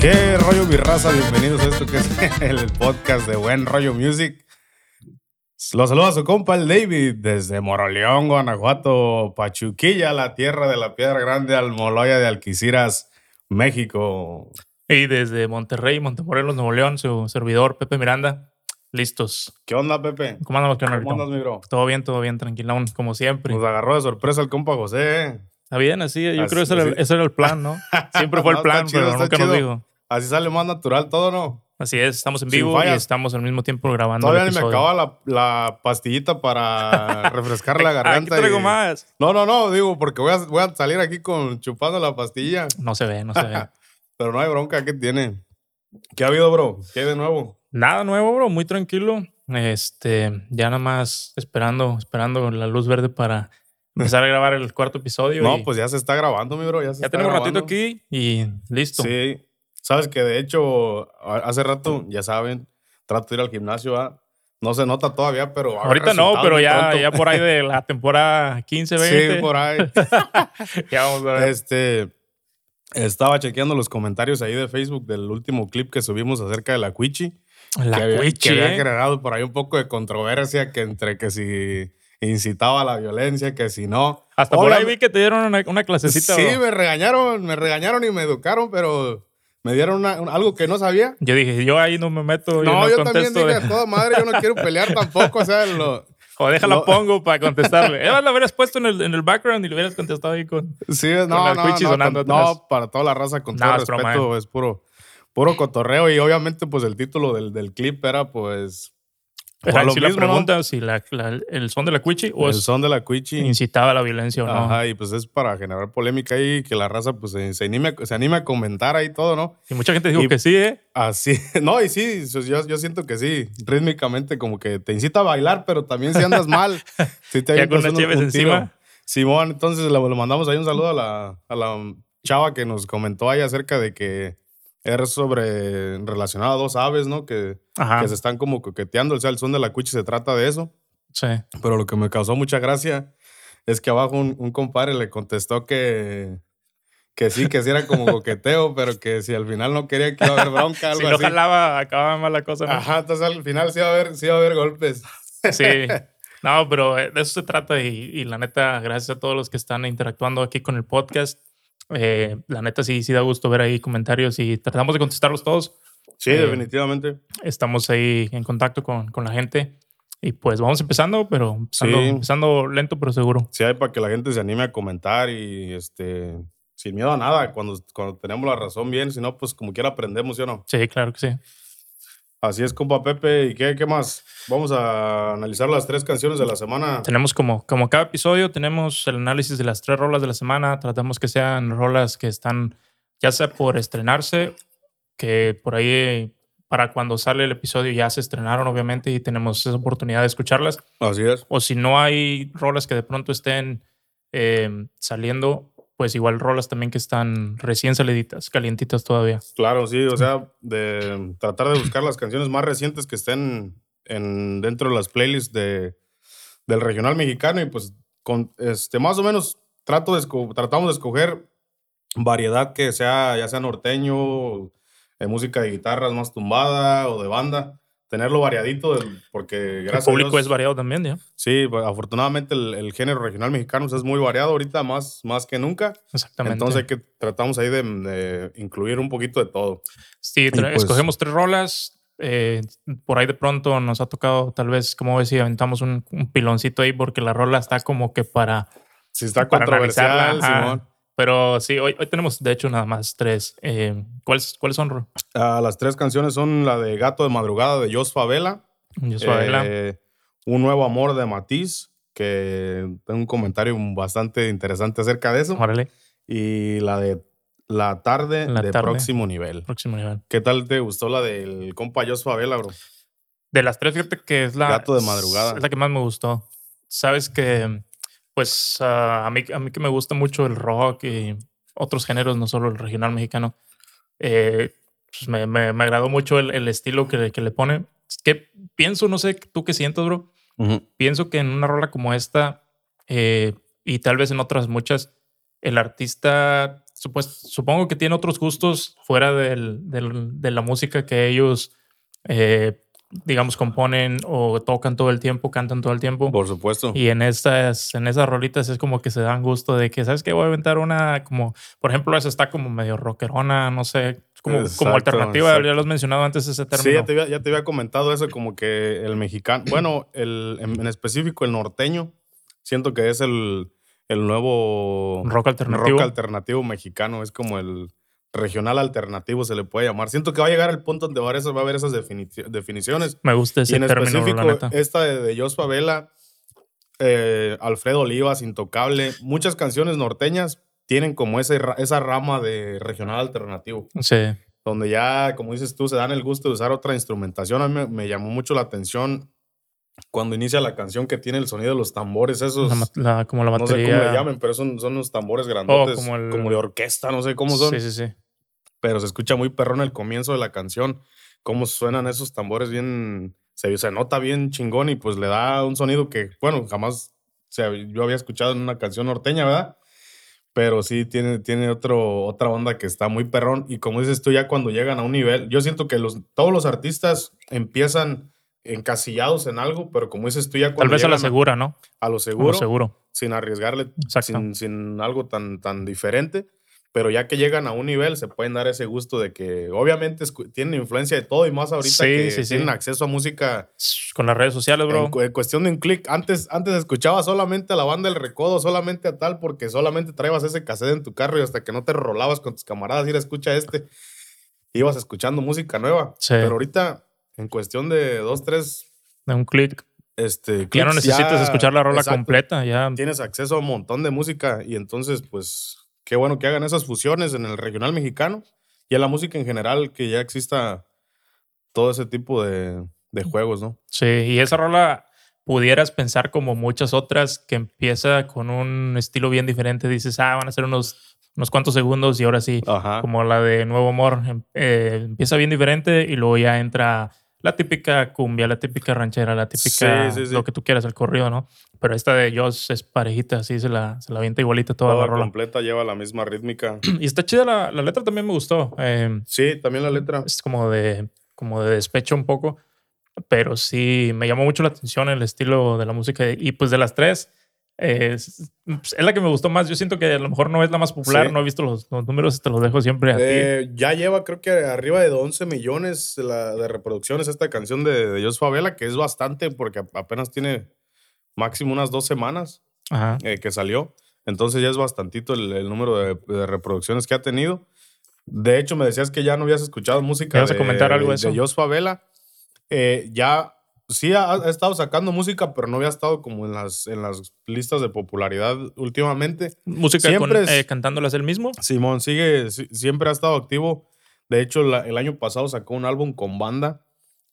¿Qué rollo mi raza? Bienvenidos a esto que es el podcast de Buen Rollo Music. Los saluda su compa el David desde Moroleón, Guanajuato, Pachuquilla, la tierra de la piedra grande, Almoloya de Alquiciras, México. Y desde Monterrey, Montemorelos, Nuevo León, su servidor Pepe Miranda. Listos. ¿Qué onda, Pepe? ¿Cómo andamos, ¿Cómo andas, mi bro? Todo bien, todo bien, tranquilón, como siempre. Nos agarró de sorpresa el compa José. Está bien, así, yo Así- creo que ese era, el- así. ese era el plan, ¿no? Siempre fue el plan, chido, pero nunca nos chido. dijo. Así sale más natural todo, ¿no? Así es, estamos en vivo y estamos al mismo tiempo grabando. Todavía el me acaba la, la pastillita para refrescar la Aquí garganta. traigo y- más. No, no, no, digo, porque voy a, voy a salir aquí con chupando la pastilla. No se ve, no se ve. Pero no hay bronca, ¿qué tiene? ¿Qué ha habido, bro? ¿Qué hay de nuevo? Nada nuevo, bro, muy tranquilo. Este, ya nada más esperando, esperando la luz verde para empezar a grabar el cuarto episodio. No, y pues ya se está grabando, mi bro. Ya, se ya está tenemos un ratito aquí y listo. Sí. Sabes que de hecho, hace rato, ya saben, trato de ir al gimnasio. No se nota todavía, pero. Ahorita no, pero ya, ya por ahí de la temporada 15, 20. Sí, por ahí. Ya vamos a ver. Este. Estaba chequeando los comentarios ahí de Facebook del último clip que subimos acerca de la Cuichi. La que había, que había generado por ahí un poco de controversia que entre que si incitaba a la violencia, que si no. Hasta por ahí vi que te dieron una, una clasecita. Sí, bro. me regañaron, me regañaron y me educaron, pero me dieron una- un- algo que no sabía. Yo dije, yo ahí no me meto. yo No, no yo también contesto. dije de- toda madre, yo no quiero pelear tampoco, o sea, lo- o déjala lo- pongo para contestarle. Eh, lo hubieras puesto en el, en el background y lo hubieras contestado ahí con. sí, no, la no, no, sonando con- no, para toda la raza, con No, todo es broma, respeto, es puro, puro cotorreo y obviamente pues el título del, del clip era pues... Era lo si la mismo, ¿no? pregunta si la, la- el son de la Cuichi o el son de la Cuichi. incitaba a la violencia o no. Ajá, y pues es para generar polémica ahí, que la raza pues se, se anime, se anime a comentar ahí todo, ¿no? Y mucha gente dijo Y- que sí, ¿eh? Así, no, y sí, yo, yo siento que sí, rítmicamente como que te incita a bailar, pero también si andas mal, si te Ya con unas un- encima. Simón, entonces le, le mandamos ahí un saludo a la, a la chava que nos comentó ahí acerca de que era sobre relacionado a dos aves, ¿no? Que, que se están como coqueteando, o sea, el son de la cuchi se trata de eso. Sí. Pero lo que me causó mucha gracia es que abajo un, un compadre le contestó que, que sí, que sí era como coqueteo, pero que si al final no quería que iba a haber bronca, algo Si no así. jalaba, acababa mal la cosa. ¿no? Ajá, entonces al final sí va a haber, sí va a haber golpes. Sí. No, pero eh, de eso se trata y, y la neta, gracias a todos los que están interactuando aquí con el podcast. Eh, la neta sí, sí da gusto ver ahí comentarios y tratamos de contestarlos todos. Sí, Eh, definitivamente. Estamos ahí en contacto con, con la gente y pues vamos empezando, pero empezando, Sí. empezando lento pero seguro. Sí, hay para que la gente se anime a comentar y este sin miedo a nada, cuando, cuando tenemos la razón bien, si no, pues como quiera aprendemos, ¿sí o no? Sí, claro que sí. Así es, compa Pepe. ¿Y qué, qué más? Vamos a analizar las tres canciones de la semana. Tenemos como, como cada episodio, tenemos el análisis de las tres rolas de la semana. Tratamos que sean rolas que están ya sea por estrenarse, que por ahí para cuando sale el episodio ya se estrenaron, obviamente, y tenemos esa oportunidad de escucharlas. Así es. O si no hay rolas que de pronto estén eh, saliendo, pues igual rolas también que están recién saliditas, calientitas todavía. Claro, sí, o sea, de tratar de buscar las canciones más recientes que estén en, dentro de las playlists de, del regional mexicano y pues con este más o menos trato de tratamos de escoger variedad que sea ya sea norteño, eh, música de guitarras más tumbada o de banda, tenerlo variadito del- porque El gracias a público Dios- es variado también, ¿ya? Sí, pues, afortunadamente el, el género regional mexicano es muy variado ahorita más, más que nunca. Exactamente. Entonces hay que tratamos ahí de, de incluir un poquito de todo. Sí, pues- escogemos tres rolas. eh, por ahí de pronto nos ha tocado, tal vez, como ves, si aventamos un, un piloncito ahí porque la rola está como que para, Si está para controversial. Simón. Pero sí, hoy, hoy tenemos de hecho nada más tres. Eh, ¿cuáles, ¿Cuáles son? Ro? Ah, las tres canciones son la de Gato de Madrugada de Jos Favela, Yo soy Adela. eh, Un Nuevo Amor de Matiz, que tengo un comentario bastante interesante acerca de eso, Órale, y la de La Tarde La de Tarde. Próximo Nivel. próximo nivel. ¿Qué tal te gustó la del compa Jos Favela, bro? De las tres, fíjate que es la. Gato de madrugada. Es la que más me gustó. Sabes que, pues, ah, a, mí, a mí que me gusta mucho el rock y otros géneros, no solo el regional mexicano, eh, pues me, me, me agradó mucho el, el estilo que, que le pone. Es que pienso, no sé tú qué sientes, bro. Pienso que en una rola como esta, eh, y tal vez en otras muchas, el artista supongo que tiene otros gustos fuera del, del, de la música que ellos, eh, digamos, componen o tocan todo el tiempo, cantan todo el tiempo. Por supuesto. Y en estas, en esas rolitas es como que se dan gusto de que, ¿sabes qué? Voy a aventar una como, por ejemplo, esa está como medio rockerona, no sé, como, como alternativa. Ya lo has mencionado antes ese término. Sí, ya te, había, ya te había comentado eso, como que el mexicano, bueno, el, en específico el norteño, siento que es el el nuevo rock alternativo. rock alternativo mexicano. Es como el regional alternativo, se le puede llamar. Siento que va a llegar el punto donde va a haber esas, definiciones. Me gusta ese y en término, específico, esta de, de Jos Favela, eh, Alfredo Olivas, Intocable, muchas canciones norteñas tienen como ese, esa rama de regional alternativo. Sí. Donde ya, como dices tú, se dan el gusto de usar otra instrumentación. A mí me, me llamó mucho la atención cuando inicia la canción que tiene el sonido de los tambores, esos. como la batería. No sé cómo le llamen, pero son, son unos tambores oh, grandotes. como, de orquesta, no sé cómo son. Sí, sí, sí. Pero se escucha muy perrón el comienzo de la canción. Cómo suenan esos tambores bien. Se, se nota bien chingón y pues le da un sonido que, bueno, jamás yo había escuchado en una canción norteña, ¿verdad? Pero sí tiene, tiene otro, otra onda que está muy perrón. Y como dices tú, ya cuando llegan a un nivel, yo siento que los, todos los artistas empiezan encasillados en algo, pero como dices tú ya Tal vez a la segura, ¿no? A lo seguro. seguro. Sin arriesgarle, sin, sin, algo tan, tan diferente. Pero ya que llegan a un nivel, se pueden dar ese gusto de que obviamente tienen influencia de todo y más ahorita que tienen acceso a música. Con las redes sociales, bro. En, cuestión de un clic. Antes, antes escuchaba solamente a la banda El Recodo, solamente a tal, porque solamente traías ese cassette en tu carro y hasta que no te rolabas con tus camaradas, ir a escuchar este, ibas escuchando música nueva. Pero ahorita en cuestión de dos, tres. De un clic. Este, ya no necesitas escuchar la rola completa, ya. Tienes acceso a un montón de música y entonces, pues, qué bueno que hagan esas fusiones en el regional mexicano y en la música en general, que ya exista todo ese tipo de, de juegos, ¿no? Sí, y esa rola pudieras pensar como muchas otras que empieza con un estilo bien diferente. Dices, ah, van a ser unos, unos cuantos segundos y ahora sí, como la de Nuevo Amor, em, eh, empieza bien diferente y luego ya entra la típica cumbia, la típica ranchera, la típica lo que tú quieras, el corrido, ¿no? Pero esta de Joss es parejita, así se la, se la avienta igualita toda, la rola. completa lleva la misma rítmica. Y está chida la, la letra, también me gustó. Em, sí, también la letra. Es como de, como de despecho un poco, pero sí me llamó mucho la atención el estilo de la música. Y pues de las tres, es, pues, es, la que me gustó más. Yo siento que a lo mejor no es la más popular, no he visto los, números, te los dejo siempre a ti. Eh, ya lleva, creo que arriba de 11 millones de reproducciones esta canción de, de Jos Favela, que es bastante porque apenas tiene máximo unas dos semanas eh, que salió. Entonces ya es bastantito el, número de, reproducciones que ha tenido. De hecho, me decías que ya no habías escuchado música de, a comentar algo de, de Jos Favela. Eh, ya sí ha, estado sacando música, pero no había estado como en las, en las listas de popularidad últimamente. ¿Música siempre con, eh, cantándolas él mismo? Simón sigue, siempre ha estado activo. De hecho, el año pasado sacó un álbum con banda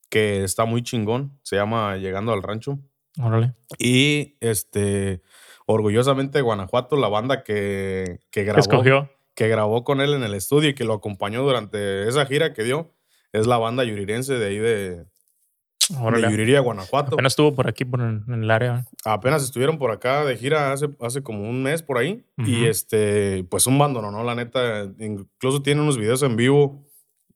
que está muy chingón. Se llama Llegando al Rancho. Órale. Y este, orgullosamente Guanajuato, la banda que, que grabó. Escogió. Que grabó con él en el estudio y que lo acompañó durante esa gira que dio. Es la banda yurirense de ahí de, Órale. de Yuriria, Guanajuato. Apenas estuvo por aquí, por en, el área. Apenas estuvieron por acá de gira hace, hace como un mes por ahí. Y este, pues un bando, ¿no? La neta, incluso tiene unos videos en vivo.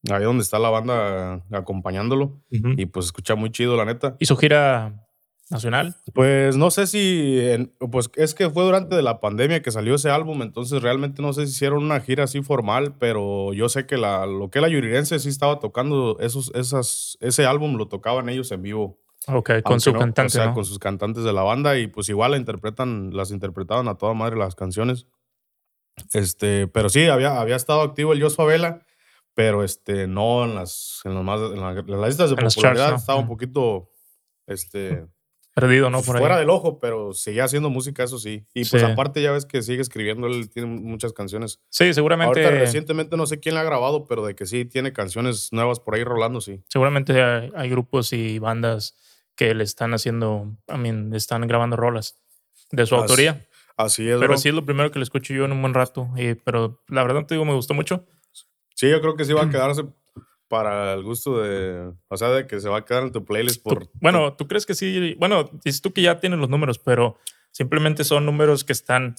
Ahí donde está la banda acompañándolo. Y pues escucha muy chido, la neta. ¿Y su gira nacional? Pues no sé si, pues es que fue durante la pandemia que salió ese álbum, entonces realmente no sé si hicieron una gira así formal, pero yo sé que la, lo que la Yurirense sí estaba tocando, esos, esas, ese álbum lo tocaban ellos en vivo. Ok, con su cantante. O sea, con sus cantantes de la banda y pues igual la interpretan, las interpretaban a toda madre las canciones. Este, pero sí, había, había estado activo el Jos Favela, pero este, no en las, en, más, en, las listas de popularidad, estaba un poquito, este Perdido, ¿no? Fuera del ojo, pero seguía haciendo música, eso sí. Y pues aparte ya ves que sigue escribiendo, él tiene muchas canciones. Sí, seguramente. Ahorita recientemente no sé quién la ha grabado, pero de que sí tiene canciones nuevas por ahí rolando, sí. Seguramente hay, grupos y bandas que le están haciendo, I mean, están grabando rolas de su autoría. Así es. Pero sí es lo primero que le escucho yo en un buen rato. Y, pero la verdad te digo, me gustó mucho. Sí, yo creo que sí va a quedarse para el gusto de, o sea, de que se va a quedar en tu playlist por... bueno, ¿tú crees que sí? Bueno, dices tú que ya tienes los números, pero simplemente son números que están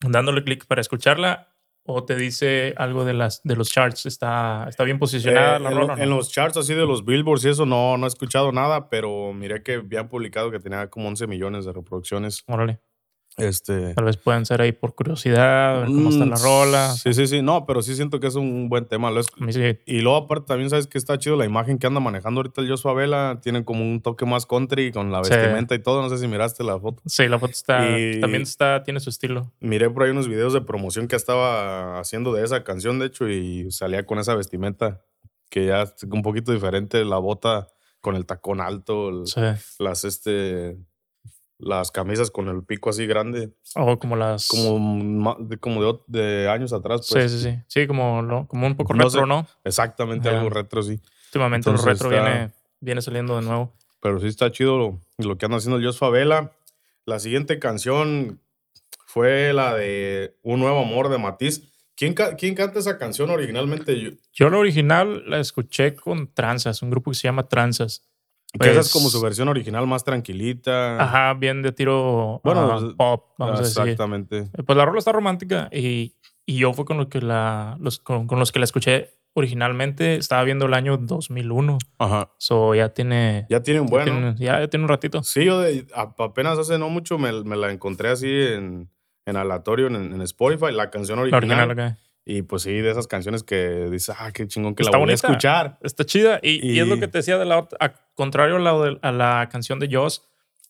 dándole clic para escucharla o te dice algo de las de los charts? ¿Está, está bien posicionada Eh, la en, rola? lo- o no? en los charts así de los billboards y eso no, no he escuchado nada, pero miré que habían publicado que tenía como 11 millones de reproducciones. Órale. Este, Tal vez pueden ser ahí por curiosidad, a ver cómo está mm, la rola. Sí, sí, sí. No, pero sí siento que es un buen tema. Lo es- A mí sí. y luego aparte también sabes que está chido la imagen que anda manejando ahorita el Joshua Vela. Tiene como un toque más country con la Sí. vestimenta y todo. No sé si miraste la foto. Sí, la foto está. Y- También está, tiene su estilo. Miré por ahí unos videos de promoción que estaba haciendo de esa canción, de hecho, y salía con esa vestimenta que ya es un poquito diferente, la bota con el tacón alto, el- Sí. las este las camisas con el pico así grande, O como las. como de, como de, ot- de años atrás, sí, pues. sí, sí. Sí, como, lo- como un poco No retro, sé. ¿no? Exactamente, algo retro, sí. Últimamente el retro está- viene, viene saliendo de nuevo. Pero sí está chido lo, lo que anda haciendo Jos Favela. La siguiente canción fue la de Un Nuevo Amor de Matiz. ¿Quién, ca- quién canta esa canción originalmente? Yo- Yo la original la escuché con Tranzas, un grupo que se llama Tranzas. Que esa Pues- es como su versión original más tranquilita. Ajá, bien de tiro Bueno, pues, pop, vamos a decir. Exactamente. Eh, Pues la rola está romántica y, y yo fue con, lo que la, los, con, con los que la escuché originalmente. Estaba viendo el año 2001. Ajá. So ya tiene, Ya tiene un ya, tiene, ya- ya tiene un ratito. Sí, yo de- apenas hace no mucho me, me la encontré así en, en aleatorio en, en Spotify, la canción La original. original acá. Y pues sí, de esas canciones que dices, ah, qué chingón que Está la voy a escuchar. Está chida. Y, y es lo Y- que te decía de la a contrario a la, de- a la canción de Joss.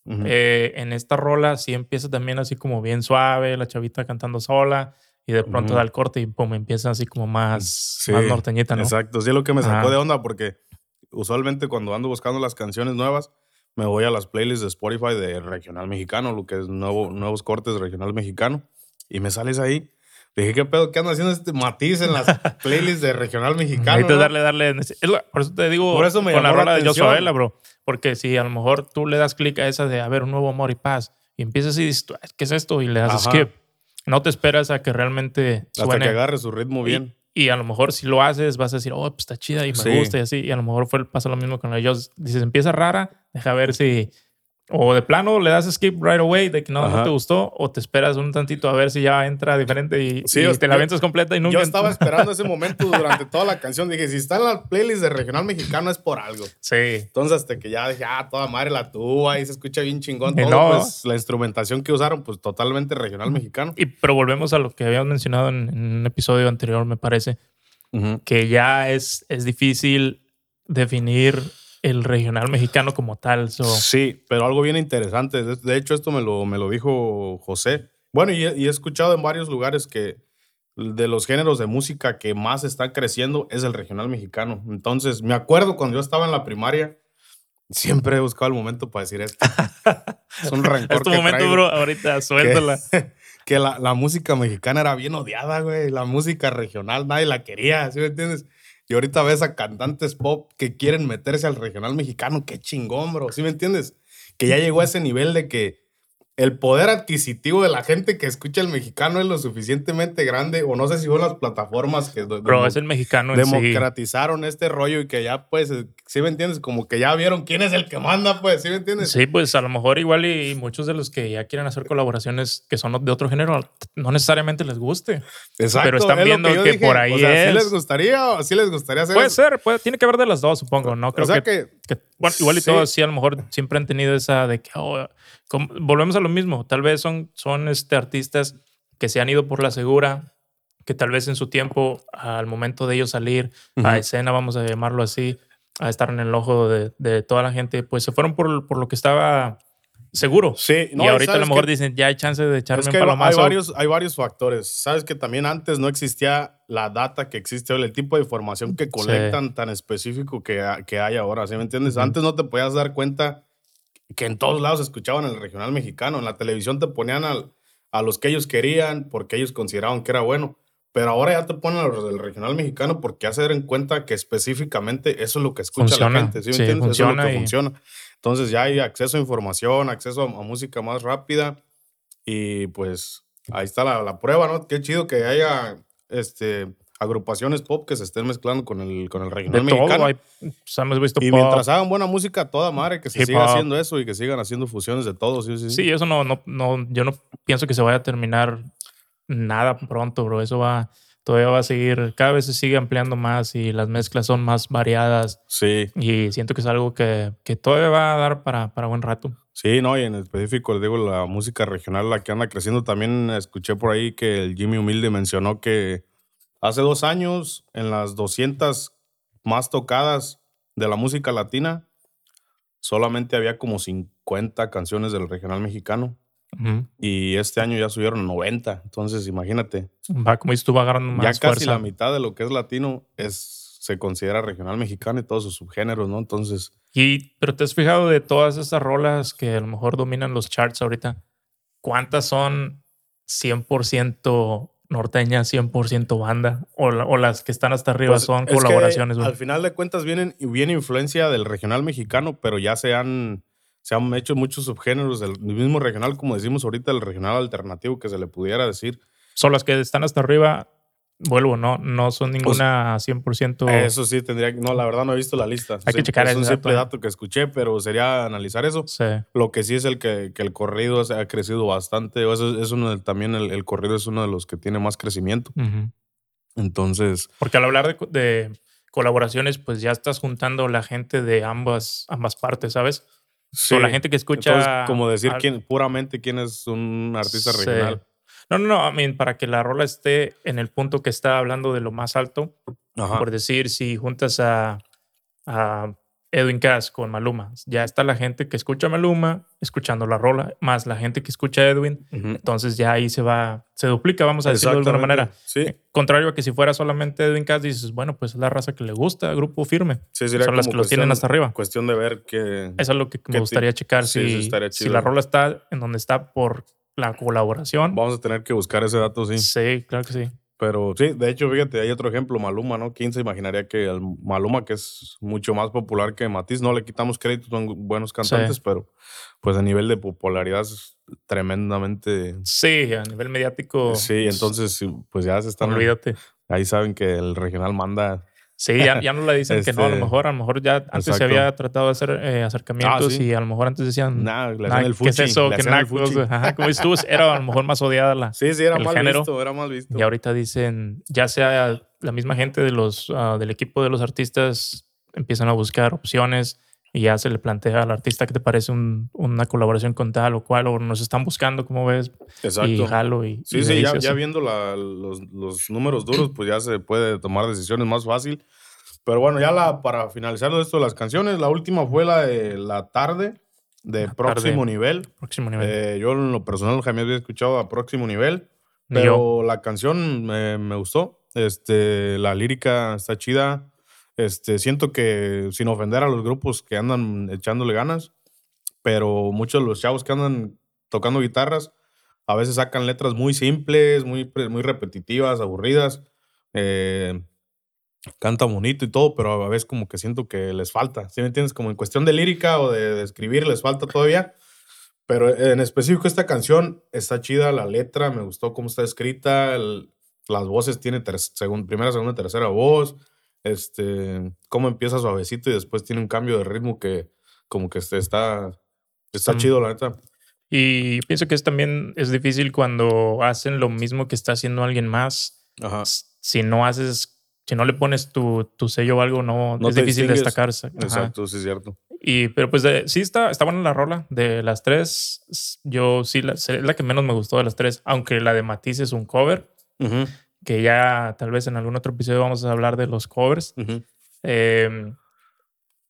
Eh, en esta rola sí empieza también así como bien suave, la chavita cantando sola. Y de pronto da el corte y pum, empieza así como más, Sí, más norteñita, ¿no? Exacto, sí es lo que me sacó de onda porque usualmente cuando ando buscando las canciones nuevas me voy a las playlists de Spotify de regional mexicano, lo que es nuevo, nuevos cortes de regional mexicano y me sales ahí. Dije, ¿qué pedo? ¿Qué anda haciendo este matiz en las playlists de regional mexicano? Necesitas no?" darle, darle. por eso te digo Por eso me con la rola de Vela, bro. Porque si a lo mejor tú le das clic a esa de a ver un nuevo amor y paz y empiezas y dices, "Ah, ¿qué es esto? Y le das Ajá. skip. No te esperas a que realmente Hasta suene. que agarre su ritmo bien. Y, y a lo mejor si lo haces, vas a decir, oh, pues está chida y me Sí. gusta y así. Y a lo mejor fue, pasa lo mismo con Joss. Dices, empieza rara, deja ver si. O de plano le das skip right away de que no, no te gustó, o te esperas un tantito a ver si ya entra diferente y, Sí, y te la avientas completa y nunca. Yo estaba esperando ese momento durante toda la canción. Dije, si está en la playlist de regional mexicano es por algo. Sí. Entonces, hasta que ya dije, ah, toda madre la tuba y se escucha bien chingón. Todo, no. pues, la instrumentación que usaron, pues totalmente regional mexicano. Y, pero volvemos a lo que habíamos mencionado en, en un episodio anterior, me parece, que ya es, es difícil definir el regional mexicano como tal. So, Sí, pero algo bien interesante. De, hecho, esto me lo, me lo dijo José. Bueno, y, he- y he escuchado en varios lugares que de los géneros de música que más están creciendo es el regional mexicano. Entonces, me acuerdo cuando yo estaba en la primaria, siempre he buscado el momento para decir esto. es un rencor es tu que momento, traigo. bro. Ahorita suéltala. que la, la música mexicana era bien odiada, güey. La música regional nadie la quería, ¿sí me entiendes? Y ahorita ves a cantantes pop que quieren meterse al regional mexicano. Qué chingón, bro. ¿Sí me entiendes? Que ya llegó a ese nivel de que el poder adquisitivo de la gente que escucha el mexicano es lo suficientemente grande. O no sé si son las plataformas que Bro, es el mexicano sí. democratizaron este rollo y que ya, pues, eh, ¿sí me entiendes? Como que ya vieron quién es el que manda, pues, ¿sí me entiendes? Sí, pues a lo mejor igual y muchos de los que ya quieren hacer colaboraciones que son de otro género, no necesariamente les guste. Exacto. pero están es viendo que por ahí o sea, ¿sí es. les gustaría o sí les gustaría hacer Puede ser, puede, tiene que haber de las dos, supongo. No creo o sea que, que, que- bueno, igual y Sí. todos sí, a lo mejor siempre han tenido esa de que oh, como- volvemos a lo mismo. Tal vez son, son este, artistas que se han ido por la segura, que tal vez en su tiempo, al momento de ellos salir Ujú. a escena, vamos a llamarlo así, a estar en el ojo de, de toda la gente, pues se fueron por, por lo que estaba seguro. Sí, no, y ahorita a lo ¿sabes mejor qué? dicen, ya hay chance de echarme es un que hay, hay palomazo. varios, hay varios factores. Sabes que también antes no existía la data que existe el tipo de información que colectan tan específico que, que hay ahora, ¿sí me entiendes? Ujú. Antes no te podías dar cuenta que en todos lados escuchaban el regional mexicano. En la televisión te ponían al- a los que ellos querían porque ellos consideraban que era bueno. Pero ahora ya te ponen a los del regional mexicano porque ya se dan cuenta que específicamente eso es lo que escucha Funciona. la gente. ¿sí Sí, entiendes? eso es funciona lo que y- funciona. Entonces ya hay acceso a información, acceso a, a música más rápida y pues ahí está la, la prueba, ¿no? Qué chido que haya este, agrupaciones pop que se estén mezclando con el, con el de regional todo, mexicano. hay, pues, hemos visto y pop. mientras hagan buena música, toda madre, que se Hip siga haciendo eso y que sigan haciendo fusiones de todo. Sí, sí, Sí, eso no, no, no, yo no pienso que se vaya a terminar nada pronto, bro. Eso va, todavía va a seguir, cada vez se sigue ampliando más y las mezclas son más variadas. Sí. Y siento que es algo que, que todavía va a dar para, para buen rato. Sí, no, y en específico, les digo, la música regional, la que anda creciendo, también escuché por ahí que el Jimmy Humilde mencionó que hace dos años, en las 200 más tocadas de la música latina, solamente había como 50 canciones del regional mexicano. Y este año ya subieron a 90. Entonces, imagínate. Va, como dices tú, va agarrando más Ya casi la mitad de lo que es latino es, se considera regional mexicano y todos sus subgéneros, ¿no? Entonces. Y, pero te has fijado de todas esas rolas que a lo mejor dominan los charts ahorita, ¿cuántas son 100% norteña, 100% banda? O, o, las que están hasta arriba pues, son colaboraciones. al final de cuentas vienen, viene influencia del regional mexicano, pero ya se han se han hecho muchos subgéneros del mismo regional, como decimos ahorita, el regional alternativo que se le pudiera decir. Son las que están hasta arriba, vuelvo, no, no son pues, ninguna 100%. Eso sí, tendría que. No, la verdad no he visto la lista. Hay que checar Es un simple dato que escuché, pero sería analizar eso. Sí. Lo que sí es el que, que el corrido ha crecido bastante. Eso es uno también el, el, corrido es uno de los que tiene más crecimiento. Entonces. Porque al hablar de, de, colaboraciones, pues ya estás juntando la gente de ambas, ambas partes, ¿sabes? Sí. la gente que escucha. como decir quién, puramente quién es un artista regional. No, no, no. I mean, para que la rola esté en el punto que está hablando de lo más alto. Por decir, si juntas a, a Edwin Cass con Maluma. Ya está la gente que escucha a Maluma escuchando la rola, más la gente que escucha a Edwin. Entonces ya ahí se va, se duplica, vamos a decirlo de alguna manera. Sí. Eh, contrario a que si fuera solamente Edwin Cass, dices, bueno, pues es la raza que le gusta, grupo firme. Sí, Son las que los tienen hasta arriba. Cuestión de ver que... Eso es lo que me gustaría checar. si, si la rola está en donde está por la colaboración. Vamos a tener que buscar ese dato, sí. Sí, claro que sí. Pero sí, de hecho, fíjate, hay otro ejemplo, Maluma, ¿no? ¿Quién se imaginaría que el Maluma, que es mucho más popular que Matiz, no le quitamos crédito, son buenos cantantes, pero pues a nivel de popularidad es tremendamente... Sí, a nivel mediático. Sí, entonces pues ya se están... Olvídate. Ahí saben que el regional manda Sí, ya, ya, no le dicen que no, a lo este, mejor, a lo mejor ya antes se había tratado de hacer eh, acercamientos ah, y a lo mejor antes decían, nah, el ¿qué es eso? Que nada, ajá, como dices tú, era a lo mejor más odiada la Sí, sí, era el mal género. visto, era mal visto. Y ahorita dicen, ya sea la misma gente de los, uh, del equipo de los artistas empiezan a buscar opciones y ya se le plantea al artista que te parece un, una colaboración con tal o cual, o nos están buscando, como ves, Exacto. y jalo. Y, sí, y sí, ya, ya, viendo la, los, los números duros, pues ya se puede tomar decisiones más fácil. Pero bueno, ya la, para finalizar esto de las canciones, la última fue la de La Tarde, de Próximo Nivel. Próximo Nivel. Eh, yo en lo personal jamás había escuchado a Próximo Nivel, pero la canción me, me, gustó. Este, la lírica está chida. Este, siento que, sin ofender a los grupos que andan echándole ganas, pero muchos de los chavos que andan tocando guitarras, a veces sacan letras muy simples, muy, muy repetitivas, aburridas. Eh, canta bonito y todo, pero a veces como que siento que les falta. ¿Sí me entiendes? Como en cuestión de lírica o de, escribir les falta todavía. Pero en específico esta canción está chida, la letra, me gustó cómo está escrita, las voces tiene primera, segunda, tercera voz, este, cómo empieza suavecito y después tiene un cambio de ritmo que como que está, está chido, la neta. Y pienso que es también es difícil cuando hacen lo mismo que está haciendo alguien más. Ajá. Si no haces si no le pones tu, tu sello o algo, no, es difícil destacarse. Exacto, sí es cierto. Y, pero pues sí está, está buena la rola. De las tres, yo sí, la, es la que menos me gustó de las tres, aunque la de Matiz es un cover, que ya tal vez en algún otro episodio vamos a hablar de los covers. Em,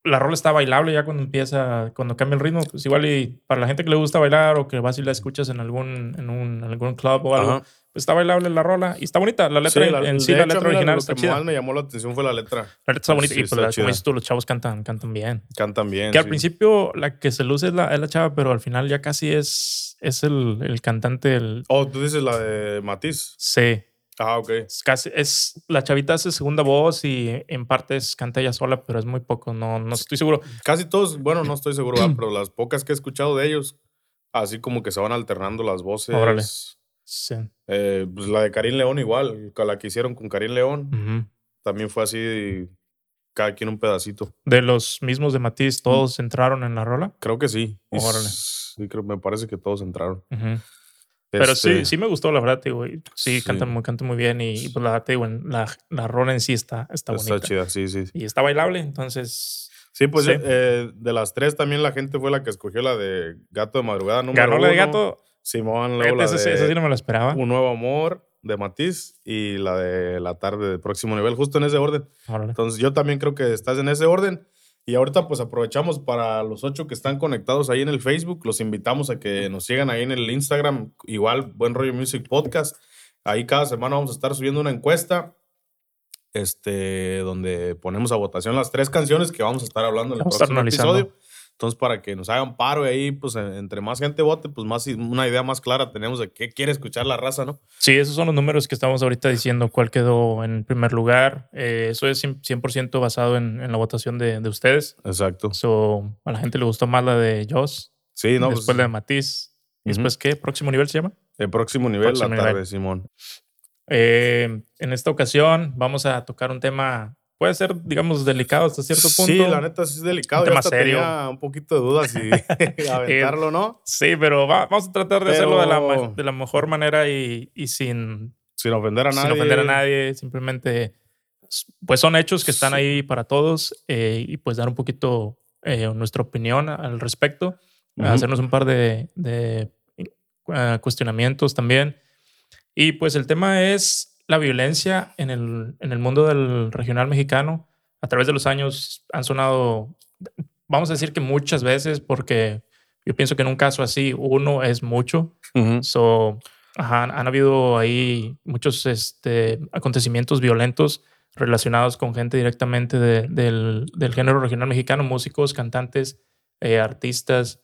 la rola está bailable ya cuando empieza, cuando cambia el ritmo, pues igual y para la gente que le gusta bailar o que vas y la escuchas en algún, en un, algún club o algo, pues está bailable la rola y está bonita. La letra en sí, la letra original está chida. Lo que más me llamó la atención fue la letra. La letra está bonita y pues, como dices tú, los chavos cantan, cantan bien. Cantan bien. Que al principio la que se luce es la, es la chava, pero al final ya casi es, es el, el cantante. El... Oh, tú dices la de Matiz. Sí. Ah, ok. Es casi, es, la chavita hace segunda voz y en partes canta ella sola, pero es muy poco, no, no estoy seguro. Casi todos, bueno, no estoy seguro, pero las pocas que he escuchado de ellos, así como que se van alternando las voces. Órale. Sí. Eh, pues la de Karim León igual, la que hicieron con Karim León, también fue así, cada quien un pedacito. ¿De los mismos de Matiz, todos entraron en la rola? Creo que sí. Órale. Sí, creo, me parece que todos entraron. Pero sí, Este, sí me gustó, la verdad, digo. y Sí, Sí. cantan, muy, cantan muy bien y, y, pues la en la, la rola en sí está, está Está bonita. chida, sí, sí. Y está bailable, entonces Sí, pues Sí. eh, de las tres también la gente fue la que escogió la de Gato de Madrugada número ganó la de gato. Simón, luego la esa, de esa sí no me la esperaba. Un Nuevo Amor de Matiz y la de La Tarde de Próximo Nivel, justo en ese orden. Órale. Entonces yo también creo que estás en ese orden. Y ahorita pues aprovechamos para los ocho que están conectados ahí en el Facebook, los invitamos a que nos sigan ahí en el Instagram, igual Buen Rollo Music Podcast. Ahí cada semana vamos a estar subiendo una encuesta, este, donde ponemos a votación las tres canciones que vamos a estar hablando en el Vamos próximo episodio. Entonces para que nos hagan paro y ahí pues en- entre más gente vote, pues más una idea más clara tenemos de qué quiere escuchar la raza, ¿no? Sí, esos son los números que estamos ahorita diciendo, cuál quedó en primer lugar. Eh, eso es 100% 100% basado en, en la votación de, de ustedes. Exacto. So, a la gente le gustó más la de Joss, Sí, no, después pues, la de Matiz. ¿Y. ¿Después qué? ¿Próximo nivel se llama? el próximo nivel, Próximo la tarde, nivel. Simón. Eh, en esta ocasión vamos a tocar un tema, puede ser, digamos, delicado hasta cierto punto. Sí, la neta sí es delicado. Un tema hasta serio. tenía un poquito de dudas si aventarlo no. Sí, pero va- vamos a tratar de hacerlo de la, Pero- de la mejor manera y, y sin, Sin ofender a nadie. sin ofender a nadie. Simplemente, pues son hechos que están Sí. ahí para todos eh, y pues dar un poquito eh, nuestra opinión al respecto. Ujú. Hacernos un par de, de, eh, cuestionamientos también. Y pues el tema es la violencia en el, en el mundo del regional mexicano. A través de los años han sonado, vamos a decir que muchas veces, porque yo pienso que en un caso así, uno es mucho. Ujú. So, ajá, han habido ahí muchos este, acontecimientos violentos relacionados con gente directamente de- del, del género regional mexicano, músicos, cantantes, eh, artistas,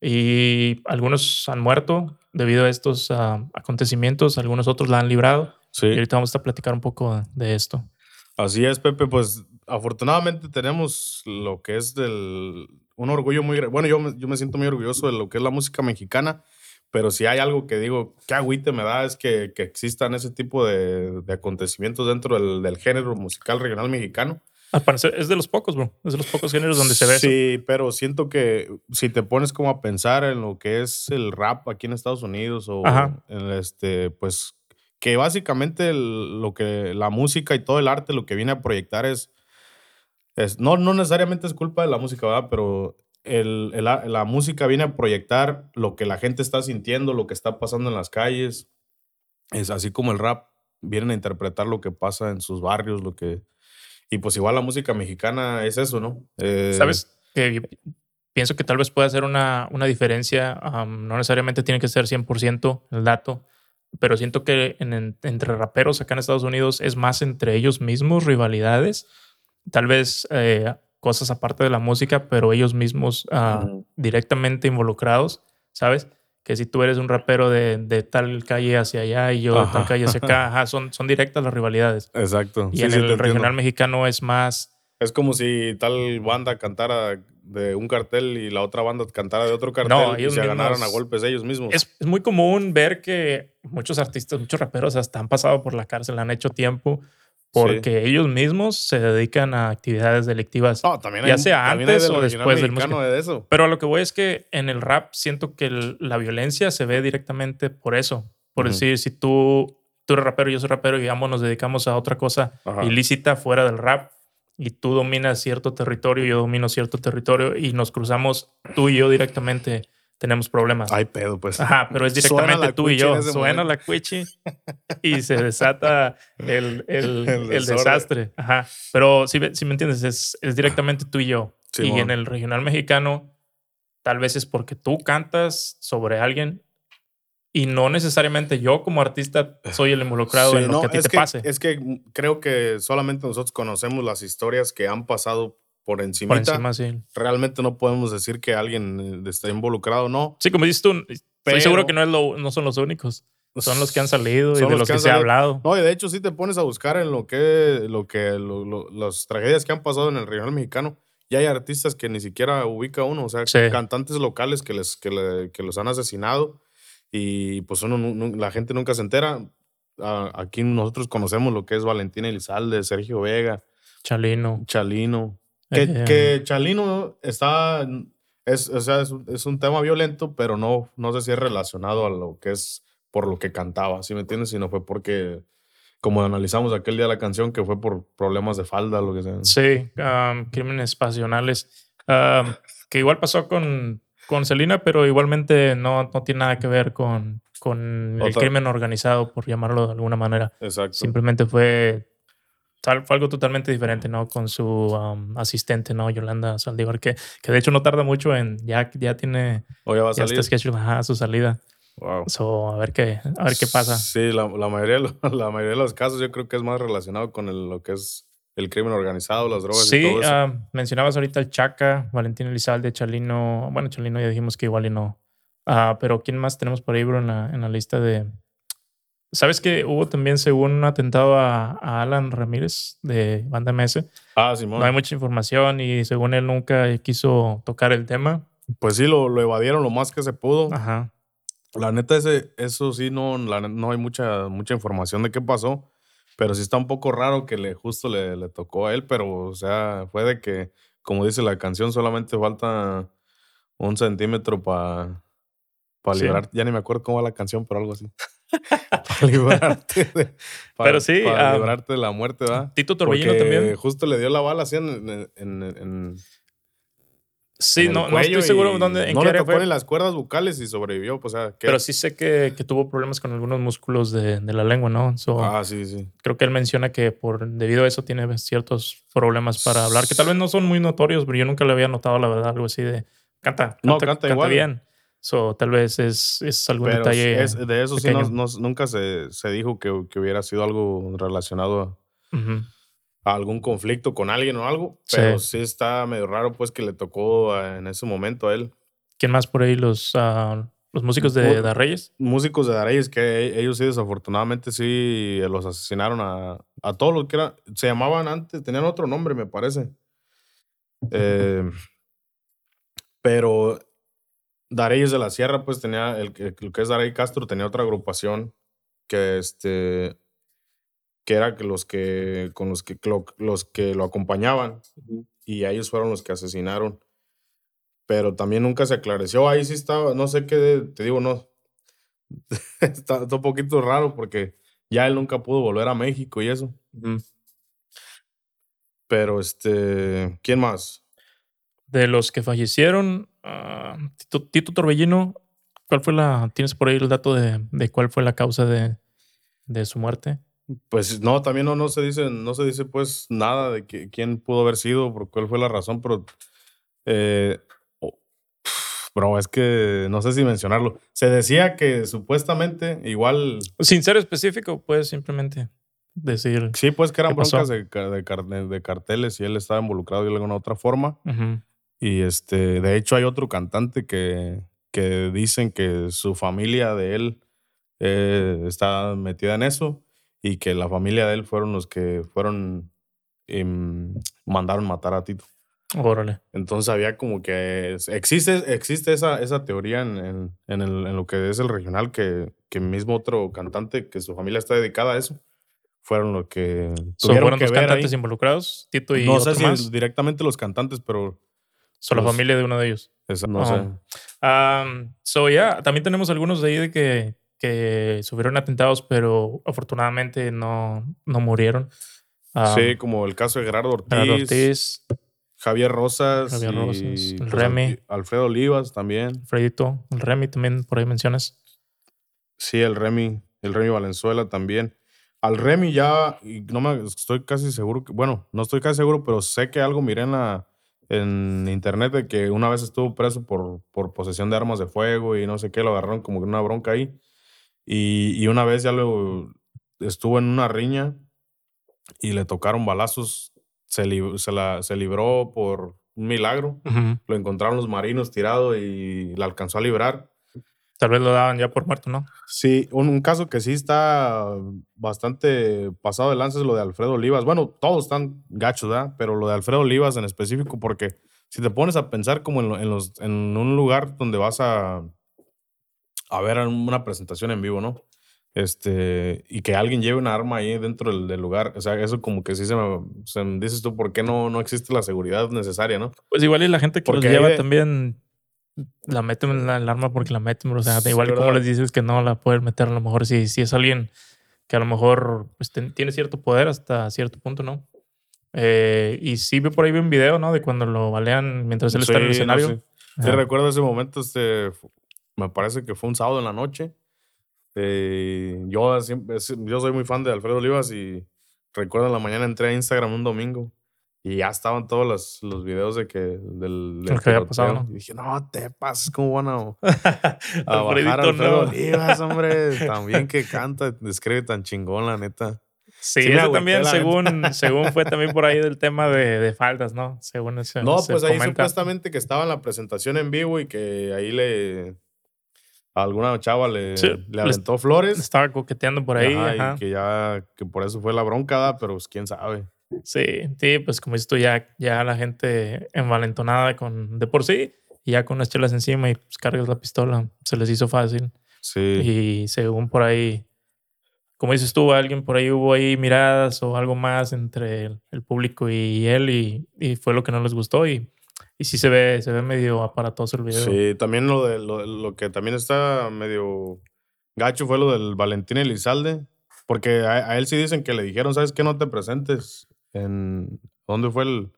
y algunos han muerto debido a estos ah, acontecimientos, algunos otros la han librado. Sí. Y ahorita vamos a platicar un poco de esto. Así es, Pepe. Pues afortunadamente tenemos lo que es del. Un orgullo muy. Bueno, yo me, yo me siento muy orgulloso de lo que es la música mexicana. Pero si hay algo que digo, qué agüite me da es que, que existan ese tipo de, de acontecimientos dentro del, del género musical regional mexicano. Al parecer es de los pocos, bro. Es de los pocos géneros donde se ve eso. Sí, pero siento que si te pones como a pensar en lo que es el rap aquí en Estados Unidos o Ajá. en este, pues que básicamente lo que la música y todo el arte lo que viene a proyectar es, es no, no necesariamente es culpa de la música, ¿verdad? Pero el, el la música viene a proyectar lo que la gente está sintiendo, lo que está pasando en las calles. Es así como el rap vienen a interpretar lo que pasa en sus barrios, lo que... Y pues igual la música mexicana es eso, ¿no? Eh, ¿Sabes? Que pienso que tal vez pueda ser una, una diferencia. no necesariamente tiene que ser 100% el dato, pero siento que en- en- entre raperos acá en Estados Unidos es más entre ellos mismos rivalidades. Tal vez eh, cosas aparte de la música, pero ellos mismos ah, directamente involucrados, ¿sabes? Que si tú eres un rapero de, de tal calle hacia allá y yo de tal calle hacia acá, ajá, son, son directas las rivalidades. Exacto. Y Sí, en sí, el entiendo. regional mexicano es más Es como si tal banda cantara de un cartel y la otra banda cantara de otro cartel No, y ellos se ganaran a mismos- golpes ellos mismos. es, es muy común ver que muchos artistas, muchos raperos hasta han pasado por la cárcel, han hecho tiempo porque ellos mismos se dedican a actividades delictivas. No, también ya sea también antes o después del de eso. Pero a lo que voy es que en el rap siento que el- la violencia se ve directamente por eso. Por decir, si tú, tú eres rapero y yo soy rapero y ambos nos dedicamos a otra cosa Ajá. ilícita fuera del rap y tú dominas cierto territorio, yo domino cierto territorio y nos cruzamos tú y yo directamente, tenemos problemas. Ay, pedo, pues. Ajá, pero es directamente tú y yo. Suena momento. la cuichi y se desata el, el- El desastre. Ajá. Pero si, me- si me entiendes, es, es directamente tú y yo. y en el regional mexicano, tal vez es porque tú cantas sobre alguien y no necesariamente yo como artista soy el involucrado Sí, en lo no, que a ti te que, pase. Es que creo que solamente nosotros conocemos las historias que han pasado por encima. por encima, sí. Realmente no podemos decir que alguien eh, está involucrado no. Sí, como dices tú, estoy seguro que no, es lo- no son los únicos. Son los que han salido y de los los que que, se ha hablado. No, y de hecho, si te pones a buscar en lo que, lo que, lo- lo- las tragedias que han pasado en el regional mexicano, ya hay artistas que ni siquiera ubica uno, o sea, Sí. cantantes locales que les, que, le- que los han asesinado y pues uno, nu- la gente nunca se entera. Ah, aquí nosotros conocemos lo que es Valentina Elizalde, Sergio Vega, Chalino. Chalino. Que, Eh, que Chalino está, es, o sea, es, es un tema violento, pero no, no sé si es relacionado a lo que es por lo que cantaba, ¿sí me entiendes? Sino fue porque, como analizamos aquel día la canción, que fue por problemas de falda, lo que sea. Sí, um, crímenes pasionales. Um, que igual pasó con, con Selena, pero igualmente no, no tiene nada que ver con, con el crimen organizado, por llamarlo de alguna manera. Exacto. Simplemente fue, tal, fue algo totalmente diferente, ¿no? Con su um, asistente, ¿no? Yolanda Saldívar, que, que de hecho no tarda mucho en, ya, ya tiene, O ya va a ya salir. está ajá, su salida. Wow. So, a ver qué, a ver qué pasa. Sí, la, la mayoría, de lo- la mayoría de los casos yo creo que es más relacionado con el- lo que es el crimen organizado, las drogas y Sí, todo eso. ah, mencionabas ahorita el Chaca, Valentín Elizalde, Chalino. Bueno, Chalino ya dijimos que igual y no. Ah, pero ¿quién más tenemos por ahí, bro, en la, en la lista de. ¿Sabes que hubo también, según un atentado a, a Alan Ramírez de Banda MS? ah, Simón. No hay mucha información y según él nunca quiso tocar el tema. Pues sí, lo, lo evadieron lo más que se pudo. Ajá. La neta, ese, eso sí, no, la no hay mucha, mucha información de qué pasó. Pero sí está un poco raro que le, justo le, le tocó a él. Pero, o sea, fue de que, como dice la canción, solamente falta un centímetro para Sí. librar. Ya ni me acuerdo cómo va la canción, pero algo así. para librarte de, Pero sí, para ah, librarte de la muerte, ¿verdad? Tito Torbellino Porque también. Justo le dio la bala así en, en, en- en- Sí, en no, no estoy seguro dónde, en no qué le tocó ni las cuerdas vocales y sobrevivió. Pues, o sea, Pero sí sé que, que tuvo problemas con algunos músculos de, de la lengua, ¿no? So, Ah, sí, sí. creo que él menciona que por debido a eso tiene ciertos problemas para hablar, que tal vez no son muy notorios, pero yo nunca le había notado, la verdad, algo así de canta, No, canta igual. bien. So, tal vez es, es algún Pero detalle. es- de eso sí pequeño. no- no- nunca se, se dijo que, que hubiera sido algo relacionado a, a algún conflicto con alguien o algo. Sí. Pero sí. está medio raro pues que le tocó en ese momento a él. ¿Quién más por ahí? Los, ah, los músicos de Mu- Da Reyes. Músicos de Dareyes que e- ellos sí desafortunadamente sí los asesinaron a, a todos los que eran, se llamaban antes, tenían otro nombre me parece. Eh, pero Dareyes de la Sierra pues tenía, el, que- el que es Darey Castro tenía otra agrupación que este que era que los que con los que lo, los que lo acompañaban y ellos fueron los que asesinaron. Pero también nunca se aclareció. Ahí sí estaba no sé qué te digo no. Está, está un poquito raro porque ya él nunca pudo volver a México y eso. Pero este quién más De los que fallecieron, ah, Tito, Tito Torbellino, ¿cuál fue la. ¿Tienes por ahí el dato de, de cuál fue la causa de, de su muerte? Pues no, también no, no se dice, no se dice pues nada de que, quién pudo haber sido, por cuál fue la razón, pero eh, oh, bro, es que no sé si mencionarlo. Se decía que supuestamente igual, Sin ser específico, puedes simplemente decir. sí, pues que eran broncas de, de de- carteles y él estaba involucrado de alguna otra forma. Ujú. Y este, de hecho hay otro cantante que, que dicen que su familia de él eh, está metida en eso y que la familia de él fueron los que fueron em, mandaron matar a Tito. Órale. Entonces había como que es- existe, existe esa, esa teoría en, en- en el- en lo que es el regional que, que mismo otro cantante que su familia está dedicada a eso fueron los que So, tuvieron fueron que dos ver cantantes ahí. involucrados, Tito y No otro sé si más. directamente los cantantes, pero So, la los- familia de uno de ellos. esa- no sé. Um, so, yeah, también tenemos algunos de ahí de que, que sufrieron atentados, pero afortunadamente no, no murieron. Um, Sí, como el caso de Gerardo Ortiz, Gerardo Ortiz, Javier Rosas, Javier y, Rosas, el pues, Remy. Al- Alfredo Olivas también. Fredito, el Remy también por ahí mencionas. Sí, el Remy, el Remy Valenzuela también. Al Remy ya, y no me estoy casi seguro, que, bueno, no estoy casi seguro, pero sé que algo miré en, la, en internet de que una vez estuvo preso por, por posesión de armas de fuego y no sé qué, lo agarraron como que una bronca ahí. Y, y una vez ya lo estuvo en una riña y le tocaron balazos, se, li- se, la, se libró por un milagro. Lo encontraron los marinos tirado y la alcanzó a librar. Tal vez lo daban ya por muerto, ¿no? Sí, un, un caso que sí está bastante pasado de lanza es lo de Alfredo Olivas. Bueno, todos están gachos, ¿verdad? Pero lo de Alfredo Olivas en específico, porque si te pones a pensar como en los, en un lugar donde vas a, a ver una presentación en vivo, ¿no? Este, y que alguien lleve una arma ahí dentro del, del lugar. O sea, eso como que sí se me, se me- dices tú, ¿por qué no, no existe la seguridad necesaria, no? Pues igual y la gente que Porque los lleva de- también la meten en la alarma porque la meten, o sea, igual como les dices que no la pueden meter, a lo mejor si, si es alguien que a lo mejor pues, tiene cierto poder hasta cierto punto, ¿no? Eh, y sí vi por ahí un video, ¿no? De cuando lo balean mientras él está en el escenario. sí. recuerdo ese momento, este, me parece que fue un sábado en la noche. Eh, yo, yo soy muy fan de Alfredo Olivas y recuerdo en la mañana entré a Instagram un domingo y ya estaban todos los, los videos de que del, del que había pasado, ¿no? Y dije, no te pases, ¿cómo van a, a bajar a Alfredo Olivas, hombre? También que canta, describe tan chingón, la neta. Sí, eso también, según, según fue también por ahí del tema de, de faldas, ¿no? Según ese, No, pues ahí supuestamente que estaba en la presentación en vivo y que ahí le. Alguna chava le, le aventó flores. Estaba coqueteando por ahí. Y que ya, que por eso fue la bronca, pero pues quién sabe. Sí, sí, pues como dices tú, ya, ya la gente envalentonada con de por sí, y ya con las chelas encima y pues cargas la pistola, se les hizo fácil. Sí. Y según por ahí como dices tú, alguien por ahí hubo ahí miradas o algo más entre el, público y él y, y, fue lo que no les gustó y, y sí se ve, se ve medio aparatoso el video. Sí, también lo, de, lo, lo que también está medio gacho fue lo del Valentín Elizalde, porque a, él sí dicen que le dijeron, ¿sabes qué? No te presentes en... ¿Dónde fue el...?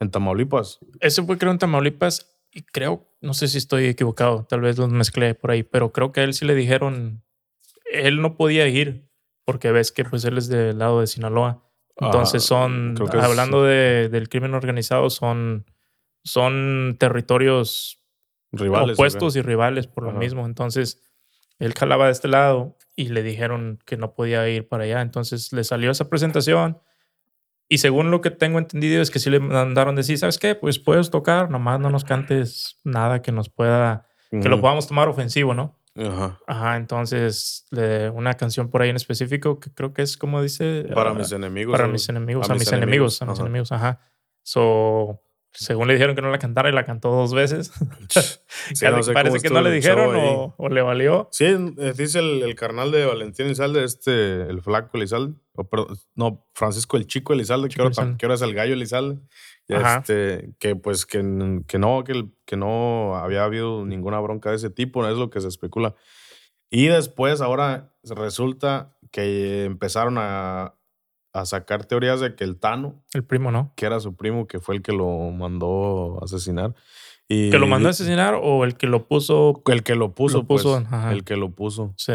En Tamaulipas. Ese fue creo en Tamaulipas y creo, no sé si estoy equivocado, tal vez los mezclé por ahí, pero creo que a él sí le dijeron él no podía ir porque ves que pues él es del lado de Sinaloa. Entonces ah, son, hablando de, del crimen organizado, son, son territorios rivales, opuestos y rivales por lo mismo. Entonces, él jalaba de este lado y le dijeron que no podía ir para allá. Entonces le salió esa presentación. Y según lo que tengo entendido es que sí le mandaron decir, ¿sabes qué? Pues puedes tocar, nomás no nos cantes nada que nos pueda, que lo podamos tomar ofensivo, ¿no? Ajá. Ajá, entonces una canción por ahí en específico que creo que es como dice. Para ah, mis enemigos. Para mis enemigos, a, mis enemigos, a mis enemigos, ajá. So, según le dijeron que no la cantara y la cantó dos veces. parece que no le dijeron o, le valió. Sí, eh, dice el, el carnal de Valentín Elizalde, este, el flaco Elizalde. O, no, Francisco el chico Elizalde, que, ahora, que ahora es el gallo Elizalde. Este, que pues que, que no, que, que no había habido ninguna bronca de ese tipo, es lo que se especula. Y después ahora resulta que empezaron a, a sacar teorías de que el Tano. El primo, ¿no? Que era su primo, que fue el que lo mandó a asesinar. Y, ¿Que lo mandó a asesinar o el que lo puso? El que lo puso, pues, el que lo puso. Sí.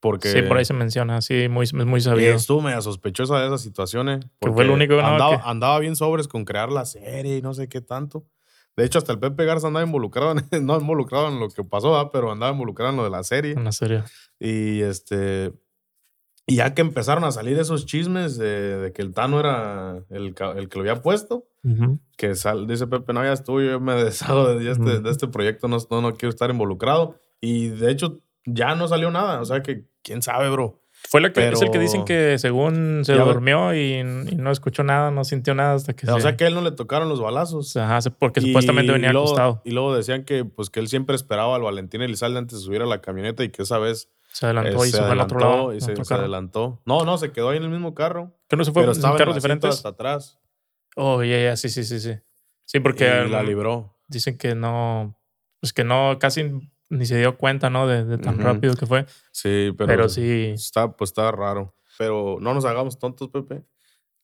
Porque, sí, por ahí se menciona, sí, muy, muy sabido. Y estuvo medio sospechosa de esas situaciones. Que fue el único que andaba, andaba bien sobres con crear la serie y no sé qué tanto. De hecho, hasta el Pepe Garza andaba involucrado, en, no involucrado en lo que pasó, pero andaba involucrado en lo de la serie. En la serie. Y este. Y ya que empezaron a salir esos chismes de, que el Tano era el, el, que lo había puesto, que sal, dice Pepe, no, ya estuvo, yo me deshago de este, de este proyecto, no, no, no quiero estar involucrado. Y de hecho, ya no salió nada. O sea que quién sabe, bro. Fue la que, es el que dicen que según se durmió y, no escuchó nada, no sintió nada hasta que O sea que a él no le tocaron los balazos. Ajá, porque supuestamente venía acostado. Y luego decían que, pues, que él siempre esperaba al Valentín Elizalde antes de subir a la camioneta y que esa vez... Se adelantó y eh, se, fue al otro lado. Y se, adelantó. No, no, se quedó ahí en el mismo carro. Que no se fue pero estaba en carros diferentes. hasta atrás. Oh, ya, ya, sí, sí, sí, sí. Sí, porque... la libró. Dicen que no... Pues que no, casi ni se dio cuenta, ¿no? De, tan rápido que fue. Sí, pero, pero sí. Está, pues está raro. Pero no nos hagamos tontos, Pepe.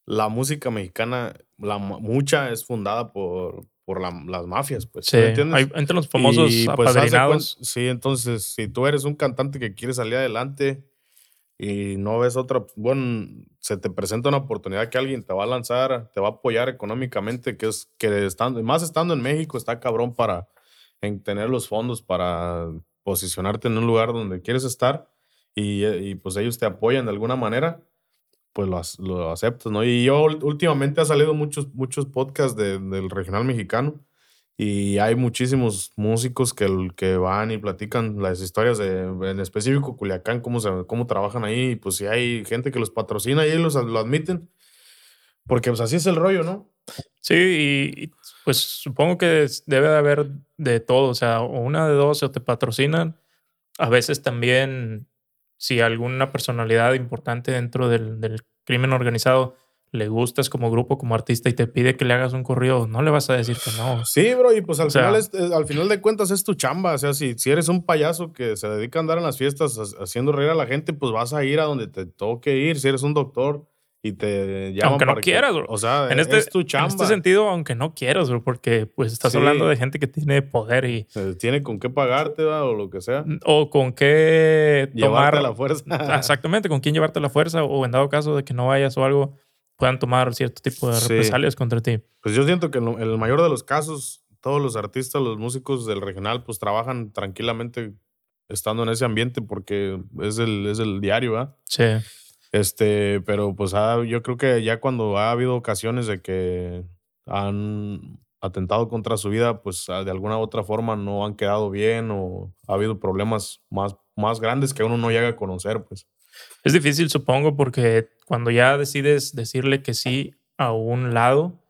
La música mexicana, la mucha es fundada por, por las mafias, pues. Sí, entiendes? entre los famosos y, pues, Sí, entonces, si tú eres un cantante que quiere salir adelante y no ves otra, bueno, se te presenta una oportunidad que alguien te va a lanzar, te va a apoyar económicamente, que es que estando, más estando en México está cabrón para en tener los fondos para posicionarte en un lugar donde quieres estar y, eh, y pues ellos te apoyan de alguna manera, pues lo, lo, aceptas, ¿no? Y yo últimamente ha salido muchos, muchos podcasts del regional mexicano y hay muchísimos músicos que, que van y platican las historias de, en específico Culiacán, cómo, se, cómo trabajan ahí, y pues si hay gente que los patrocina y ellos lo admiten, porque pues así es el rollo, ¿no? Sí, y, pues supongo que debe de haber de todo, o sea, una de dos o te patrocinan. A veces también, si alguna personalidad importante dentro del, crimen organizado le gustas como grupo, como artista y te pide que le hagas un corrido, no le vas a decir que no. Sí, bro, y pues al, final, es, al final de cuentas es tu chamba. O sea, si, si eres un payaso que se dedica a andar en las fiestas haciendo reír a la gente, pues vas a ir a donde te toque ir. Si eres un doctor y te llaman Aunque no quieras, bro. O sea, en este, es tu chamba. En este sentido, aunque no quieras, bro, porque pues estás hablando de gente que tiene poder y... Tiene con qué pagarte, o lo que sea. O con qué Llevarte la fuerza. Exactamente, con quién llevarte la fuerza o en dado caso de que no vayas o algo puedan tomar cierto tipo de represalias contra ti. Pues yo siento que en, el mayor de los casos, todos los artistas, los músicos del regional, pues trabajan tranquilamente estando en ese ambiente porque es el, es el diario, ¿verdad? Sí. Este, pero pues yo creo que ya cuando ha habido ocasiones de que han atentado contra su vida, pues de alguna u otra forma no han quedado bien o ha habido problemas más, más grandes que uno no llega a conocer, pues. Es difícil, supongo, porque cuando ya decides decirle que sí a un lado,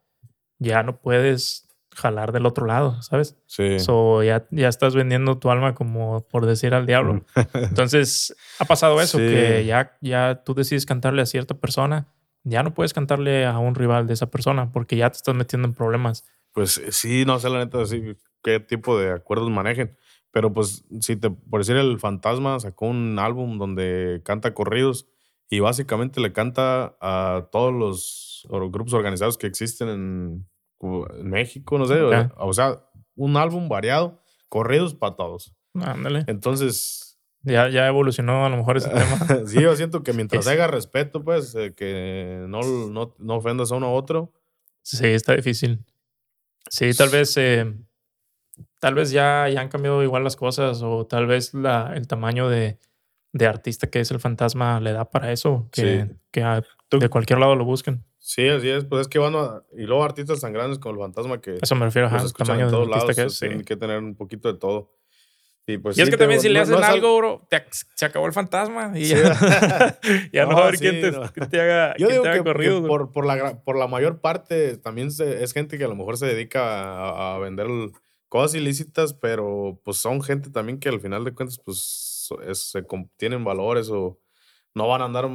ya no puedes jalar del otro lado, ¿sabes? Sí. So, ya, ya estás vendiendo tu alma como por decir al diablo. Entonces, ha pasado eso, que ya, ya tú decides cantarle a cierta persona, ya no puedes cantarle a un rival de esa persona porque ya te estás metiendo en problemas. Pues sí, no sé la neta decir qué tipo de acuerdos manejen. Pero pues, si te, por decir, el Fantasma sacó un álbum donde canta corridos y básicamente le canta a todos los grupos organizados que existen en, México, no sé. O, sea, un álbum variado, corridos para todos. Ándale. Entonces. Ya, ya evolucionó a lo mejor ese tema. sí, yo siento que mientras haga respeto, pues, eh, que no, no, no, ofendas a uno a otro. Sí, está difícil. Sí, tal vez eh, tal vez ya, ya han cambiado igual las cosas o tal vez la, el tamaño de, de artista que es el fantasma le da para eso, que, que de cualquier lado lo busquen. Sí, así es. Pues es que van a, y luego artistas tan grandes como el fantasma que... Eso me refiero a tamaño de artista que es. Tienen que tener un poquito de todo. Y, pues, es que también si le hacen algo, bro, se acabó el fantasma y ya, no, va a haber quién, te, haga, Yo digo que, corrido. por, por, la, por la mayor parte también es gente que a lo mejor se dedica a, a vender cosas ilícitas, pero pues son gente también que al final de cuentas pues se tienen valores o no van a andar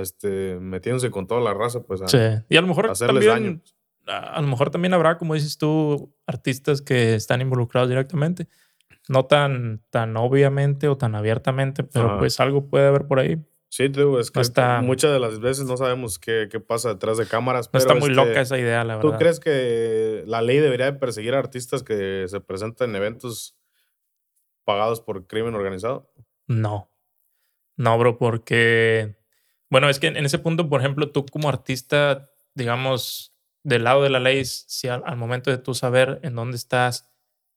este, metiéndose con toda la raza, pues a, sí. y a lo mejor también, A, lo mejor también habrá, como dices tú, artistas que están involucrados directamente. No tan, tan obviamente o tan abiertamente, pero pues algo puede haber por ahí. Sí, es que muchas de las veces no sabemos qué, qué pasa detrás de cámaras. pero está muy este, loca esa idea, la verdad. ¿Tú crees que la ley debería de perseguir a artistas que se presentan en eventos pagados por crimen organizado? No. No, bro, porque. Bueno, es que en ese punto, por ejemplo, tú como artista, digamos, del lado de la ley, si al, momento de tú saber en dónde estás,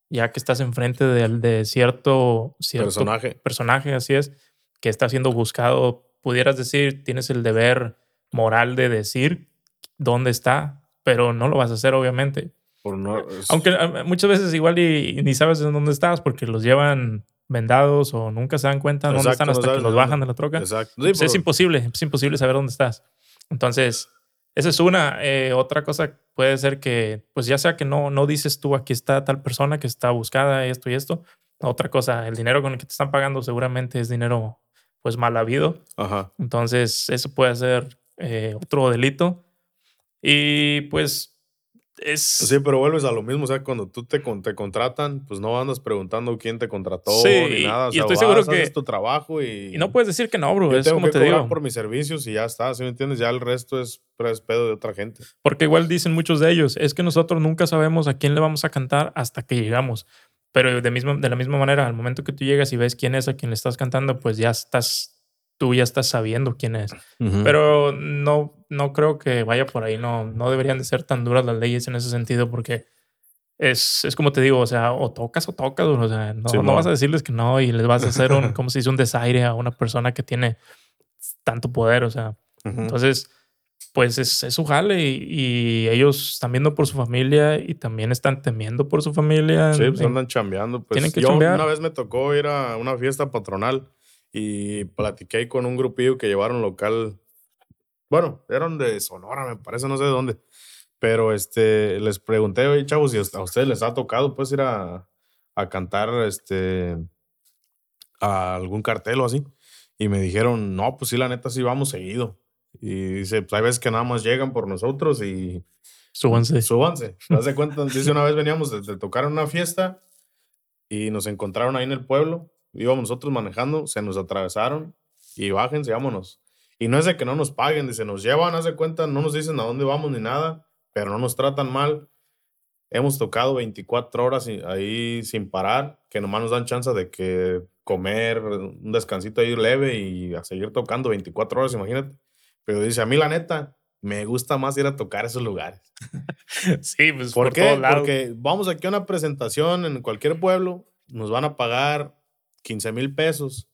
ya que estás enfrente de, de cierto, cierto personaje. personaje, así es, que está siendo buscado pudieras decir, tienes el deber moral de decir dónde está, pero no lo vas a hacer, obviamente. Por no, Aunque ah, muchas veces igual y, ni sabes en dónde estás porque los llevan vendados o nunca se dan cuenta dónde están hasta que los bajan de la troca. Exacto. Pues es imposible, es imposible saber dónde estás. Entonces, esa es una. Eh, otra cosa puede ser que, pues ya sea que no, no dices tú, aquí está tal persona que está buscada, esto y esto. Otra cosa, el dinero con el que te están pagando seguramente es dinero pues mal habido. Ajá. Entonces, eso puede ser eh, otro delito. Y pues es... Sí, pero vuelves a lo mismo. O sea, cuando tú te, te contratan, pues no andas preguntando quién te contrató ni nada. O sea, y estoy seguro que... tu trabajo y... Y no puedes decir que no, bro. es como que te digo. por mis servicios y ya está. ¿Sí me entiendes? Ya el resto es, es pedo de otra gente. Porque igual dicen muchos de ellos, es que nosotros nunca sabemos a quién le vamos a cantar hasta que llegamos. Pero de, mismo, de la misma manera, al momento que tú llegas y ves quién es a quien le estás cantando, pues ya estás, tú ya estás sabiendo quién es. Pero no, no creo que vaya por ahí, no, no deberían de ser tan duras las leyes en ese sentido porque es, es como te digo, o sea, o tocas o tocas, o sea, no, no, vas a decirles que no y les vas a hacer un, como se dice, un desaire a una persona que tiene tanto poder, o sea, entonces pues es, es su jale y, ellos están viendo por su familia y también están temiendo por su familia. Sí, pues andan chambeando. Pues tienen que yo una vez me tocó ir a una fiesta patronal y platiqué con un grupillo que llevaron local. Bueno, eran de Sonora, me parece, no sé de dónde. Pero este, les pregunté, oye, chavos, si a ustedes les ha tocado pues ir a, a cantar este, a algún cartel o así. Y me dijeron, no, pues sí, la neta sí vamos seguido. Y dice, pues hay veces que nada más llegan por nosotros y... Súbanse. Súbanse. ¿Te das de cuenta? Dice, una vez veníamos de, de tocar en una fiesta y nos encontraron ahí en el pueblo. Íbamos nosotros manejando, se nos atravesaron y bájense, vámonos. Y no es de que no nos paguen, dice, nos llevan, haz de cuenta, no nos dicen a dónde vamos ni nada, pero no nos tratan mal. Hemos tocado 24 horas ahí sin parar, que nomás nos dan chance de que comer, un descansito ahí leve y a seguir tocando 24 horas, imagínate. Pero dice, a mí la neta, me gusta más ir a tocar a esos lugares. Sí, pues ¿Por, por, qué? lados. Porque vamos aquí a una presentación en cualquier pueblo, nos van a pagar 15 mil pesos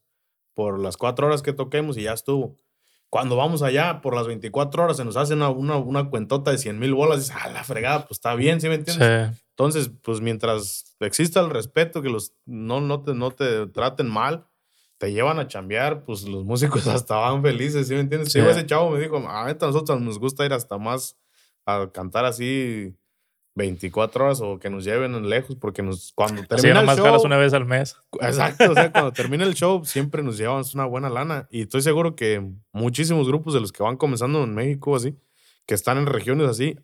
por las cuatro horas que toquemos y ya estuvo. Cuando vamos allá, por las 24 horas, se nos hace una, una, una cuentota de 100 mil bolas. Dices, a la fregada, pues está bien, ¿sí me entiendes? Sí. Entonces, pues mientras exista el respeto, que los no, no, te, no te traten mal, te llevan a chambear, pues los músicos hasta van felices, ¿sí me entiendes? Sí. Sí, ese chavo me dijo, a nosotros nos gusta ir hasta más a cantar así 24 horas o que nos lleven lejos, porque nos, cuando termina el show, jalas una vez al mes. Exacto, o sea, cuando termina el show siempre nos llevamos una buena lana y estoy seguro que muchísimos grupos de los que van comenzando en México así, que están en regiones así,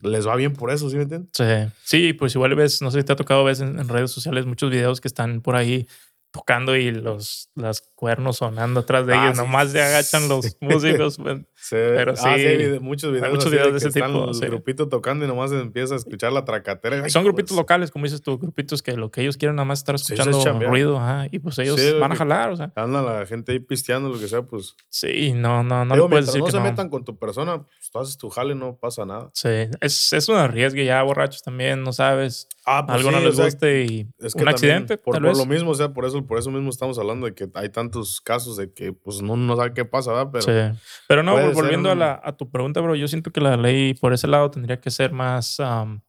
les va bien por eso, ¿sí me entiendes? Sí. Sí, pues igual ves, no sé si te ha tocado ver en, en redes sociales muchos videos que están por ahí tocando y los las cuernos sonando atrás de Ah, ellos. sí. Nomás se agachan los Sí. músicos. Pues, Sí, Pero ah, sí, hay muchos videos, muchos videos de ese están tipo, El sí. grupito tocando y nomás empieza a escuchar la tracatera. Ay, son grupitos pues, locales, como dices tú, grupitos que lo que ellos quieren nada más estar es escuchando chambear. ruido, ajá, y pues ellos van a jalar, o sea. Anda la gente ahí pisteando, lo que sea, pues. Sí, no, no, no digo, puedes decir no que se no. metan con tu persona, pues tú haces tu jale, no pasa nada. Sí, es, es un arriesgue ya borrachos también, no sabes. Ah, Algo no les guste y Es que un accidente, por, tal por vez. lo mismo, o sea, por eso, por eso mismo estamos hablando de que hay tantos casos de que pues no, no sabe qué pasa, ¿verdad? Pero sí. Pero no, ser volviendo a, la, a tu pregunta, bro, yo siento que la ley por ese lado tendría que ser más, am,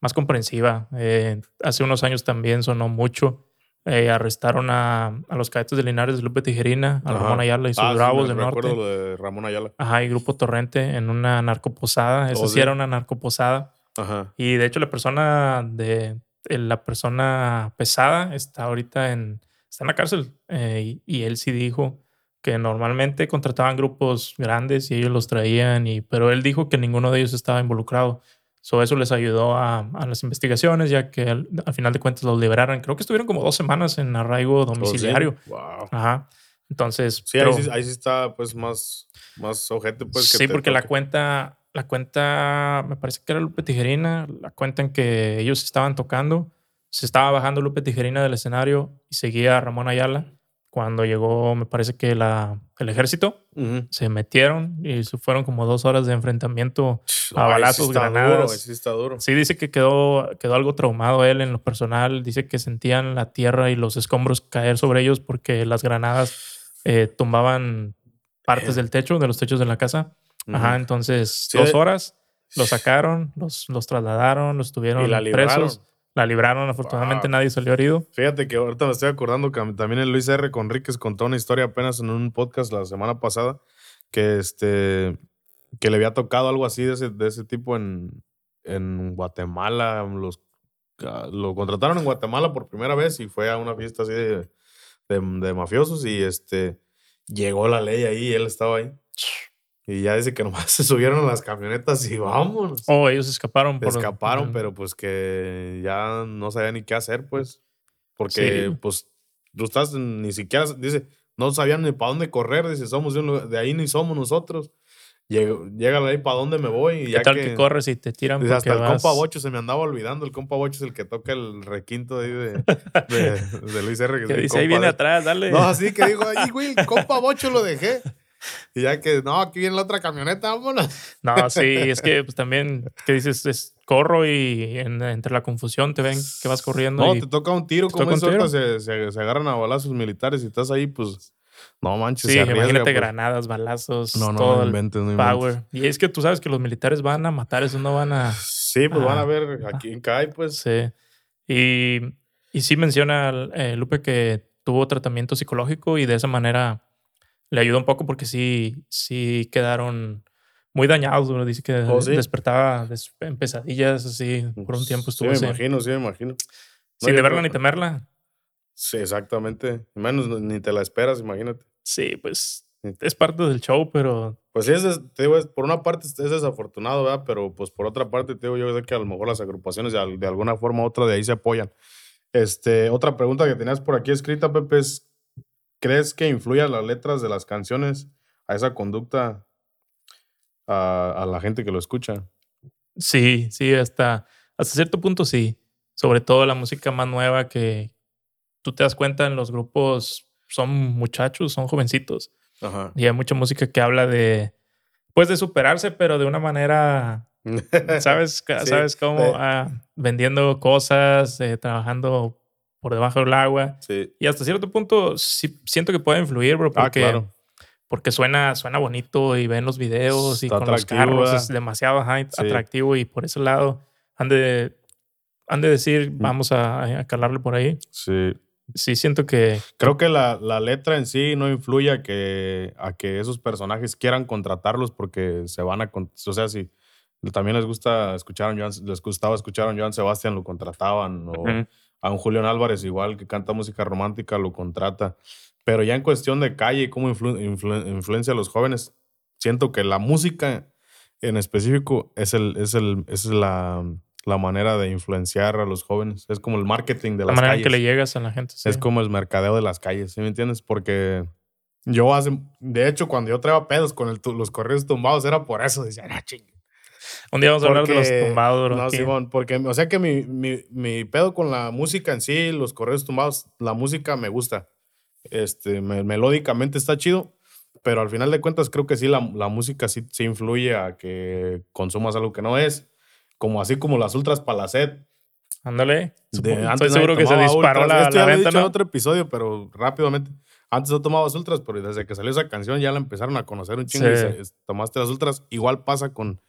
más comprensiva. Eh, hace unos años también sonó mucho. Eh, arrestaron a, a los cadetes de Linares de Lupe Tijerina, a Ajá. Ramón Ayala y sus Ah, sí, bravos me del norte. lo de Ramón Ayala. Ajá, y Grupo Torrente en una narcoposada. Oh, sí sí. era una narcoposada. Ajá. Y de hecho, la persona de eh, la persona pesada está ahorita en, está en la cárcel. Eh, y, y él sí dijo que normalmente contrataban grupos grandes y ellos los traían, y, pero él dijo que ninguno de ellos estaba involucrado. So, eso les ayudó a, a las investigaciones, ya que al, al final de cuentas los liberaron. Creo que estuvieron como dos semanas en arraigo Oh, sí. domiciliario. Wow. Ajá. Entonces, Sí, pero- ahí, sí, ahí sí está pues más, más ojete pues que sí, porque la toque. cuenta, la cuenta, me parece que era Lupe Tijerina, la cuenta en que ellos estaban tocando, se estaba bajando Lupe Tijerina del escenario y seguía Ramón Ayala. Cuando llegó, me parece que la, el ejército, se metieron y fueron como dos horas de enfrentamiento. A Ay, balazos, granadas. Duro, sí está duro. Sí, dice que quedó, quedó algo traumado él en lo personal. Dice que sentían la tierra y los escombros caer sobre ellos porque las granadas eh, tumbaban partes del techo, de los techos de la casa. Ajá, Ujú. entonces Sí, dos horas los sacaron, los, los trasladaron, los tuvieron Y la presos. La libraron, afortunadamente Wow. nadie salió herido. Fíjate que ahorita me estoy acordando que también el Luis R. Conríquez contó una historia apenas en un podcast la semana pasada que este que le había tocado algo así de ese, de ese tipo en, en Guatemala. Los, ah, lo contrataron en Guatemala por primera vez y fue a una fiesta así de, de, de mafiosos y este llegó la ley ahí y él estaba ahí. Y ya dice que nomás se subieron a las camionetas y vámonos. Oh, ellos escaparon. Por, Escaparon, pero pues que ya no sabía ni qué hacer, pues. Porque, Sí. pues, tú estás ni siquiera, dice, no sabían ni para dónde correr, dice, somos de, un lugar- de ahí ni somos nosotros. Llega, llega ahí para dónde me voy. Y ¿Qué ya tal que, que, corres y te tiran dice, hasta el compa Bocho se me andaba olvidando. El compa Bocho es el que toca el requinto ahí de, de, de Luis R. Que dice, ahí viene atrás, dale. No, así que dijo, ahí, güey, el compa Bocho lo dejé. Y ya que, no, aquí viene la otra camioneta, vámonos. No, sí, es que pues también, que dices? Es, corro y en- entre la confusión te ven que vas corriendo. No, y- te toca un tiro, como toca es un ahorita se, se, se agarran a balazos militares y estás ahí, pues, no manches, sí, se arriesga, imagínate pues. granadas, balazos, No, no, todo no inventes, no inventes. power. Y es que tú sabes que los militares van a matar, eso no van a... Sí, pues van Ah. a ver a quién cae, pues. Sí. Y, y sí menciona eh, Lupe que tuvo tratamiento psicológico y de esa manera le ayudó un poco porque sí, sí quedaron muy dañados. bro. Dice que Oh, ¿sí? despertaba des- en pesadillas así por un tiempo Sí, estuvo me así. imagino, sí, me imagino. No, Sin yo de verla creo- ni temerla. Sí, exactamente. Menos ni te la esperas, imagínate. Sí, pues es parte del show, pero Pues sí, es, te digo, es- por una parte es desafortunado, ¿verdad? Pero pues por otra parte, te digo, yo sé que a lo mejor las agrupaciones de, de alguna forma u otra de ahí se apoyan. Este, otra pregunta que tenías por aquí escrita, Pepe, es, ¿crees que influyan las letras de las canciones a esa conducta a, a la gente que lo escucha? sí, sí, hasta, hasta cierto punto sí. Sobre todo la música más nueva que tú te das cuenta en los grupos son muchachos, son jovencitos. Ajá. Y hay mucha música que habla de, pues de superarse, pero de una manera, ¿sabes? Sí, ¿Sabes cómo? de- Ah, vendiendo cosas, eh, trabajando por debajo del agua. Sí. Y hasta cierto punto sí siento que puede influir, bro, Ah, porque, claro. porque suena, suena bonito y ven los videos y Está con los atractivo, carros ¿verdad? es demasiado ajá, Sí. atractivo y por ese lado han de, han de decir, vamos a, a calarle por ahí. Sí. Sí, siento que Creo que la, la letra en sí no influye a que, a que esos personajes quieran contratarlos porque se van a... O sea, si también les gusta escuchar a Joan, les gustaba escuchar a Joan Sebastián, lo contrataban. O Ujú. A un Julián Álvarez igual que canta música romántica, lo contrata. Pero ya en cuestión de calle y cómo influ- influ- influencia a los jóvenes, siento que la música en específico es, el, es, el, es la, la manera de influenciar a los jóvenes. Es como el marketing de la las manera calles. en que le llegas a la gente. sí. Es como el mercadeo de las calles, ¿sí me entiendes? Porque yo hace, de hecho, cuando yo traía pedos con el los correos tumbados, era por eso. Decía, ah, ching. Un día vamos a hablar de los Porque- tumbados, No, aquí. Simón, porque, o sea que mi, mi, mi pedo con la música en sí, los correos tumbados, la música me gusta. Este, me- melódicamente está chido, pero al final de cuentas creo que sí, la, la música sí, sí influye a que consumas algo que no es. Como así como las ultras palacet. Ándale. Estoy seguro que se disparó ultras. la, Esto la ya venta, dicho en ¿no? otro episodio, pero rápidamente. Antes no tomabas ultras, pero desde que salió esa canción ya la empezaron a conocer un chingo y Sí. se- es- tomaste las ultras. Igual pasa con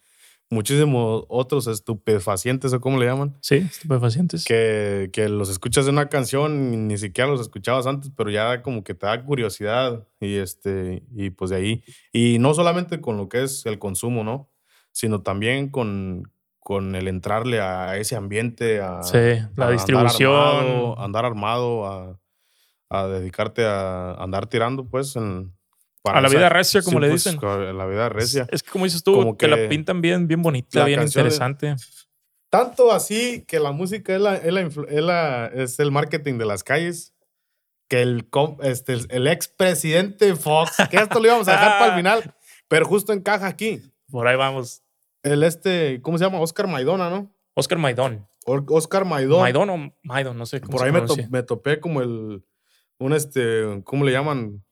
muchísimos otros estupefacientes o como le llaman, Sí, estupefacientes. que, que los escuchas en una canción y ni siquiera los escuchabas antes, pero ya como que te da curiosidad y este y pues de ahí. Y no solamente con lo que es el consumo, ¿no? Sino también con, con el entrarle a ese ambiente, a, Sí, la a distribución. Andar armado, a andar armado, a, a dedicarte a andar tirando, pues, en, para A la esa- vida recia, como sí, le pues, dicen. co- la vida recia. Es que como dices tú, Como que, la pintan bien, bien bonita, bien es- interesante. Tanto así que la música es, la, es, la es, la- es el marketing de las calles, que el, este, el, expresidente Fox, que esto lo íbamos a dejar para el final, pero justo encaja aquí. Por ahí vamos. El este, ¿cómo se llama? Oscar Maidona, ¿no? Oscar Maidón. Oscar Maidón. Maidón o Maidón, no sé cómo Por se ahí me, to- me topé como el, un este, ¿cómo le llaman?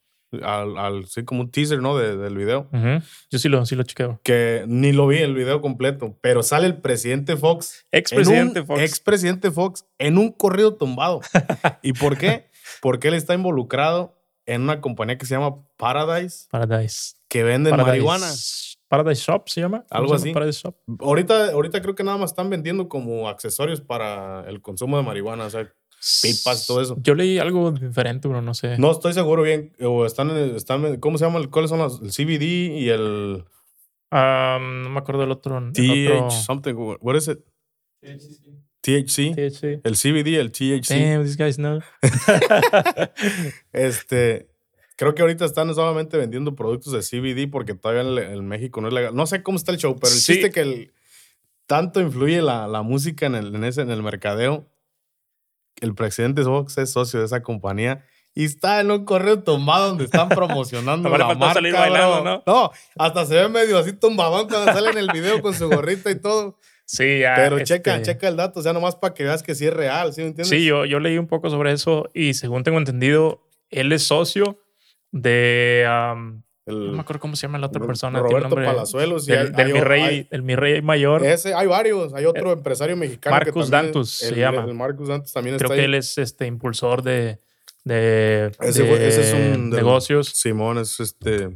Al, al- sí, como un teaser, ¿no? De- del video. Ujú. Yo sí lo, sí lo chequeo. Que ni lo vi el video completo, pero sale el presidente Fox. Expresidente Fox. Expresidente Fox en un corrido tumbado. ¿Y por qué? Porque él está involucrado en una compañía que se llama Paradise, Paradise. que vende Paradise. marihuana. Paradise Shop se llama. ¿Cómo Algo se llama? así. Paradise Shop. Ahorita, ahorita creo que nada más están vendiendo como accesorios para el consumo de marihuana, o sea, pipas, todo eso. Yo leí algo diferente, pero no sé. No estoy seguro bien. O están, están ¿cómo se llama? ¿Cuáles son las? El CBD y el no me acuerdo del otro. el TH otro- something. What is it? THC. THC. El CBD, el THC. Damn, these guys know. Este, creo que ahorita están solamente vendiendo productos de CBD porque todavía en, en México no es legal. No sé cómo está el show, pero el Sí. chiste que el, tanto influye la, la música en el, en, ese, en el mercadeo. El presidente Fox es socio de esa compañía y está en un correo tumbado donde están promocionando la marca, salir bailando, bro. ¿no? hasta se ve medio así tumbadón cuando sale en el video con su gorrita y todo. Sí, ya. Pero checa, este, checa el dato, o sea, nomás para que veas que sí es real, ¿sí me entiendes? Sí, yo, yo leí un poco sobre eso y según tengo entendido, él es socio de. El- no me acuerdo cómo se llama la otra persona. Roberto Palazuelos. y Del, hay- del hay- mi rey, hay- el mi rey mayor. Ese, hay varios. Hay otro empresario mexicano. que Marcus también- Dantus se el- llama. El Marcus Dantus también Creo está que ahí. él es este impulsor de, de, Ese, de fue- ese es un. del- negocios. Simón es este.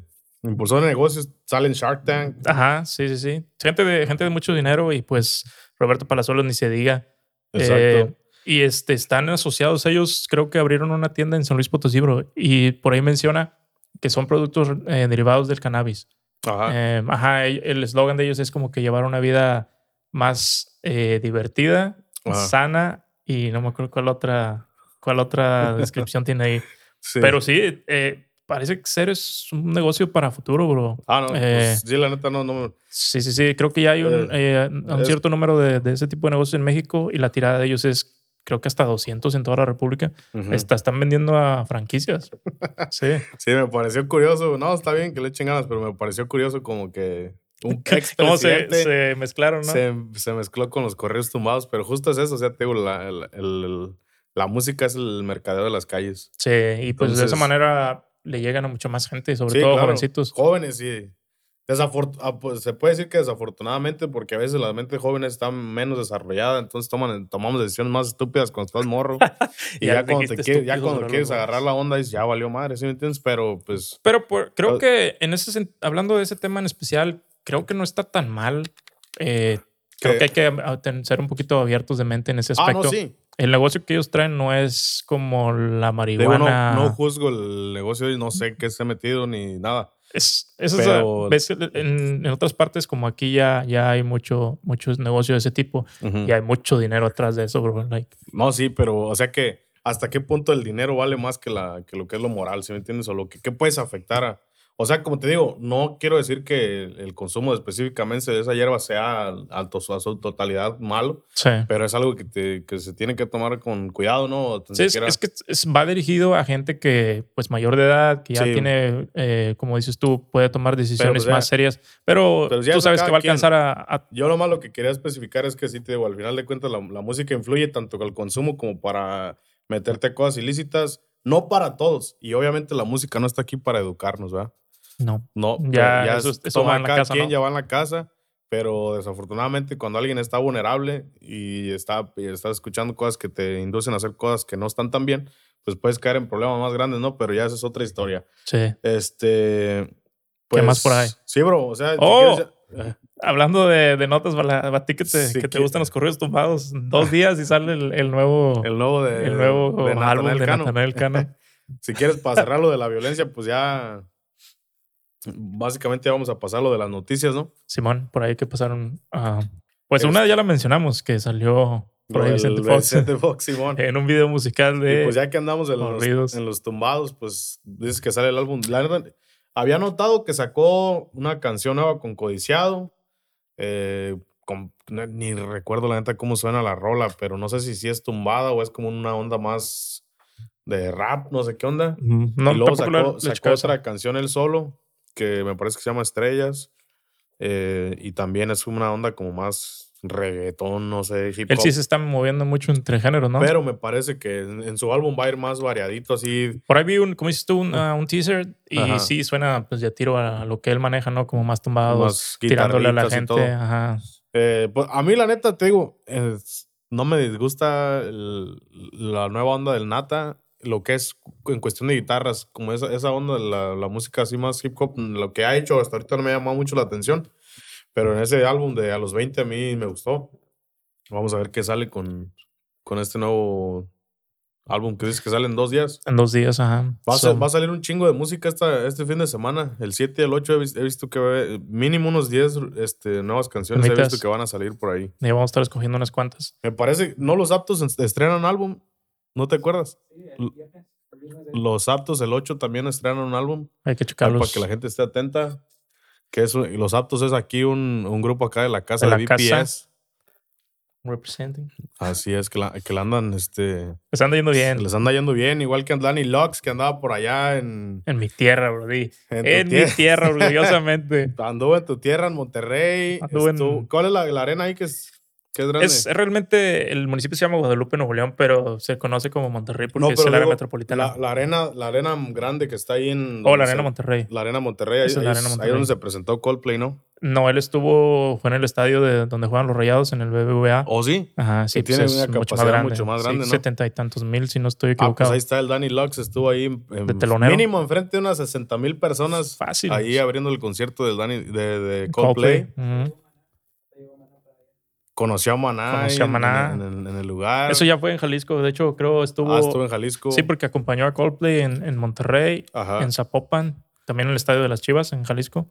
Impulsor de negocios. Sale en Shark Tank. Ajá, sí, sí, sí. Gente de, gente de mucho dinero y pues Roberto Palazuelos ni se diga. Exacto. Eh, y este, están asociados. Ellos creo que abrieron una tienda en San Luis Potosí, bro. Y por ahí menciona que son productos eh, derivados del cannabis. Ajá. Eh, ajá, el eslogan de ellos es como que llevar una vida más eh, divertida, Ajá. sana y no me acuerdo cuál otra, cuál otra descripción tiene ahí. Sí. Pero sí, eh, parece ser es un negocio para futuro, bro. Ah, no, Eh, pues, sí, la neta no, no. Sí, sí, sí. Creo que ya hay un, eh, un cierto número de, de ese tipo de negocios en México y la tirada de ellos es, creo que hasta 200 en toda la República. Está- están vendiendo a franquicias. Sí. Sí, me pareció curioso. No, está bien que le echen ganas, pero me pareció curioso como que un ¿Cómo se, mezclaron, no? se, se mezcló con los correos tumbados, pero justo es eso, o sea, te digo, la, el- el- el- la música es el mercadeo de las calles. Sí, y pues de esa manera le llegan a mucha más gente, sobre Sí, todo claro, jovencitos. Jóvenes, sí. Ah, pues, se puede decir que desafortunadamente, porque a veces la mente joven está menos desarrollada, entonces toman, tomamos decisiones más estúpidas cuando estás morro. y Ya ya, cuando, te quieres, ya cuando quieres agarrar la onda, dices, ya valió madre, ¿sí me entiendes? Pero pues, Pero por- creo Ah. que en ese hablando de ese tema en especial, creo que no está tan mal. Eh, creo que hay que ah, ser un poquito abiertos de mente en ese ah, aspecto. no, sí. El negocio que ellos traen no es como la Digo, marihuana. no, no juzgo el negocio y no sé qué se ha metido ni nada. Es, Pero- es, ves, en, en otras partes, como aquí ya, ya hay mucho, muchos negocios de ese tipo y hay mucho dinero atrás de eso, bro. Like, No, sí, pero, o sea que, ¿hasta qué punto el dinero vale más que, la, que lo que es lo moral, ¿sí me entiendes? O lo que, ¿qué puedes afectar a...? O sea, como te digo, no quiero decir que el, consumo específicamente de esa hierba sea a, su totalidad malo, sí. pero es algo que, te- que se tiene que tomar con cuidado, ¿no? Sí, es, es que es- va dirigido a gente que, pues, mayor de edad, que ya Sí. tiene, eh, como dices tú, puede tomar decisiones pues, ya- más serias. Pero, pero ya tú sabes que va a alcanzar a, a- Yo lo más lo que quería especificar es que sí te digo, al final de cuentas la, la música influye tanto con el consumo como para meterte cosas ilícitas, no para todos. Y obviamente la música no está aquí para educarnos, ¿verdad? No. No, Ya, ya, eso- es- eso toma va en la cada casa, quien ¿no? ya va en la casa, pero desafortunadamente cuando alguien está vulnerable y está, y está escuchando cosas que te inducen a hacer cosas que no están tan bien, pues puedes caer en problemas más grandes, ¿no? Pero ya esa es otra historia. Sí. Este... ¿Qué más por ahí? Sí, bro, o sea... si Oh, quieres ya- eh, Hablando de, de notas, para, ti que te, Sí, que te que- gustan los correos tumbados, dos días y sale el, el nuevo, el nuevo de... el nuevo de álbum de. Nathaniel Cano. Si quieres para cerrar lo de la violencia, pues ya... Básicamente vamos a pasar lo de las noticias, ¿no? Simón, por ahí que pasaron. ah, pues Es- una ya la mencionamos, que salió por ahí Vicente Fox Vicente Fox, Simón. en un video musical de. Y pues ya que andamos en los, corridos. en los tumbados, pues dices que sale el álbum. Había notado que sacó una canción nueva con Codiciado. eh, con- ni recuerdo la neta cómo suena la rola, pero no sé si sí es tumbada o es como una onda más de rap, no sé qué onda. No, y luego sacó, sacó otra canción él solo, que me parece que se llama Estrellas. eh, y también es una onda como más reggaetón, no sé, hip hop. Él sí se está moviendo mucho entre géneros, ¿no? Pero me parece que en, en su álbum va a ir más variadito, así. por ahí vi un, como dices tú, un, ah, un teaser y Ajá. sí suena pues ya tiro a lo que él maneja, ¿no? Como más tumbados, Más tirándole a la gente. Ajá. Eh, pues, a mí, la neta, te digo, es- no me disgusta el- la nueva onda del Nata. Lo que es en cuestión de guitarras, como esa, esa onda, la, la música así más hip hop, lo que ha hecho hasta ahorita no me ha llamado mucho la atención. Pero en ese álbum de A los 20 a mí me gustó. Vamos a ver qué sale con, con este nuevo álbum que dice que sale en dos días. En dos días, ajá. Va a, So, sa- va a salir un chingo de música esta, este fin de semana. El 7 y el 8 he, he visto que mínimo unos 10 este, nuevas canciones he visto que van a salir por ahí. ya vamos a estar escogiendo unas cuantas. Me parece, no los aptos en- estrenan álbum. ¿No te acuerdas? Los aptos el 8 también estrenan un álbum. Hay que Para checarlos. que la gente esté atenta. Que eso, y los aptos es aquí un, un grupo acá de la casa De de, la casa. Representing. Así es, que la, que la andan, este. Les anda yendo bien. Les anda yendo bien, igual que Danny Lux, que andaba por allá en. En mi tierra, bro. En mi tierra. orgullosamente. Anduvo en tu tierra, en Monterrey. Anduvo en- estuvo- ¿Cuál es la, la arena ahí que es, que es grande? Es realmente, el municipio se llama Guadalupe, Nuevo León, pero se conoce como Monterrey porque No, es pero el área metropolitana. La, la arena, la arena grande que está ahí en. o la Arena Monterrey. La arena Monterrey. Ahí, Esa es la ahí Arena es- ahí Monterrey. donde se presentó Coldplay, ¿no? No, él estuvo, fue en el estadio de donde juegan los rayados, en el BBVA. ¿O sí? Ajá, sí, Oh, que tiene pues es una mucho más capacidad grande. mucho más Sí, grande, ¿no? Setenta y tantos mil, si no estoy Ah, pues equivocado. ahí está el Danny Lux, estuvo ahí en- De telonero. mínimo enfrente de unas 60 mil personas Fácil. ahí abriendo el concierto del Danny, de, de Coldplay. Ujú. Conoció a Maná, Conoció a ahí en- Maná. En, en- en el lugar. Eso ya fue en Jalisco. De hecho, creo estuvo. Ah, estuvo en Jalisco. Sí, porque acompañó a Coldplay en, en Monterrey, Ajá. en Zapopan, también en el Estadio de las Chivas, en Jalisco,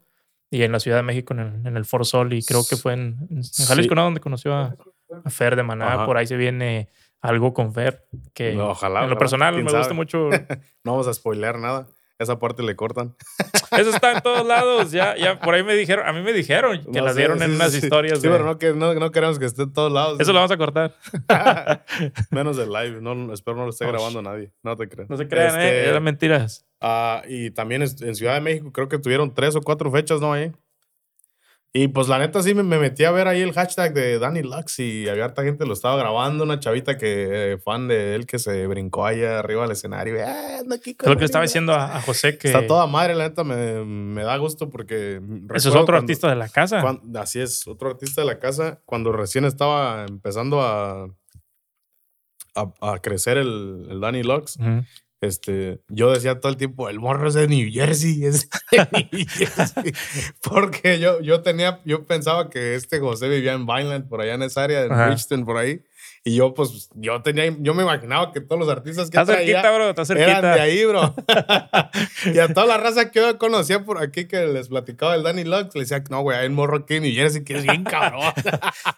y en la Ciudad de México, en el, en el Foro Sol, y creo que fue en, en Jalisco, Sí. ¿no? Donde conoció a, a Fer de Maná. Ajá. Por ahí se viene algo con Fer, que No, ojalá, en lo ojalá, personal me gusta sabe. mucho. No vamos a spoilear nada. Esa parte le cortan. Eso está en todos lados. Ya, ya por ahí me dijeron, a mí me dijeron que No las dieron sí, en sí, unas sí. historias. Sí, de- pero no, que, no, no queremos que esté en todos lados. Eso lo vamos a cortar. Menos el live. No, espero no lo esté Oh, grabando nadie. No te creas. No se crean, Este, ¿eh? Eran mentiras. ah, y también en Ciudad de México creo que tuvieron tres o cuatro fechas, ¿no? Ahí. Y pues la neta sí me, me metí a ver ahí el hashtag de Danny Lux y había harta gente lo estaba grabando, una chavita que eh, fan de él que se brincó allá arriba del escenario. Ah, ando aquí con Es lo que estaba diciendo a, a José que Está toda madre, la neta, me, me da gusto porque... eso es otro cuando- artista de la casa. así es, otro artista de la casa. Cuando recién estaba empezando a, a, a crecer el, el Danny Lux. Este, yo decía todo el tiempo, el morro es de New Jersey, es de New Jersey. Porque yo, yo tenía, yo pensaba que este José vivía en Vineland, por allá en esa área, en. Bridgeton, por ahí. Y yo, pues, yo tenía, yo me imaginaba que todos los artistas que Está traía cerquita, bro. Está cerquita. eran de ahí, bro. y a toda la raza que yo conocía por aquí que les platicaba del Danny Lux, le decía, no, güey, hay un morro aquí en New Jersey que es bien cabrón.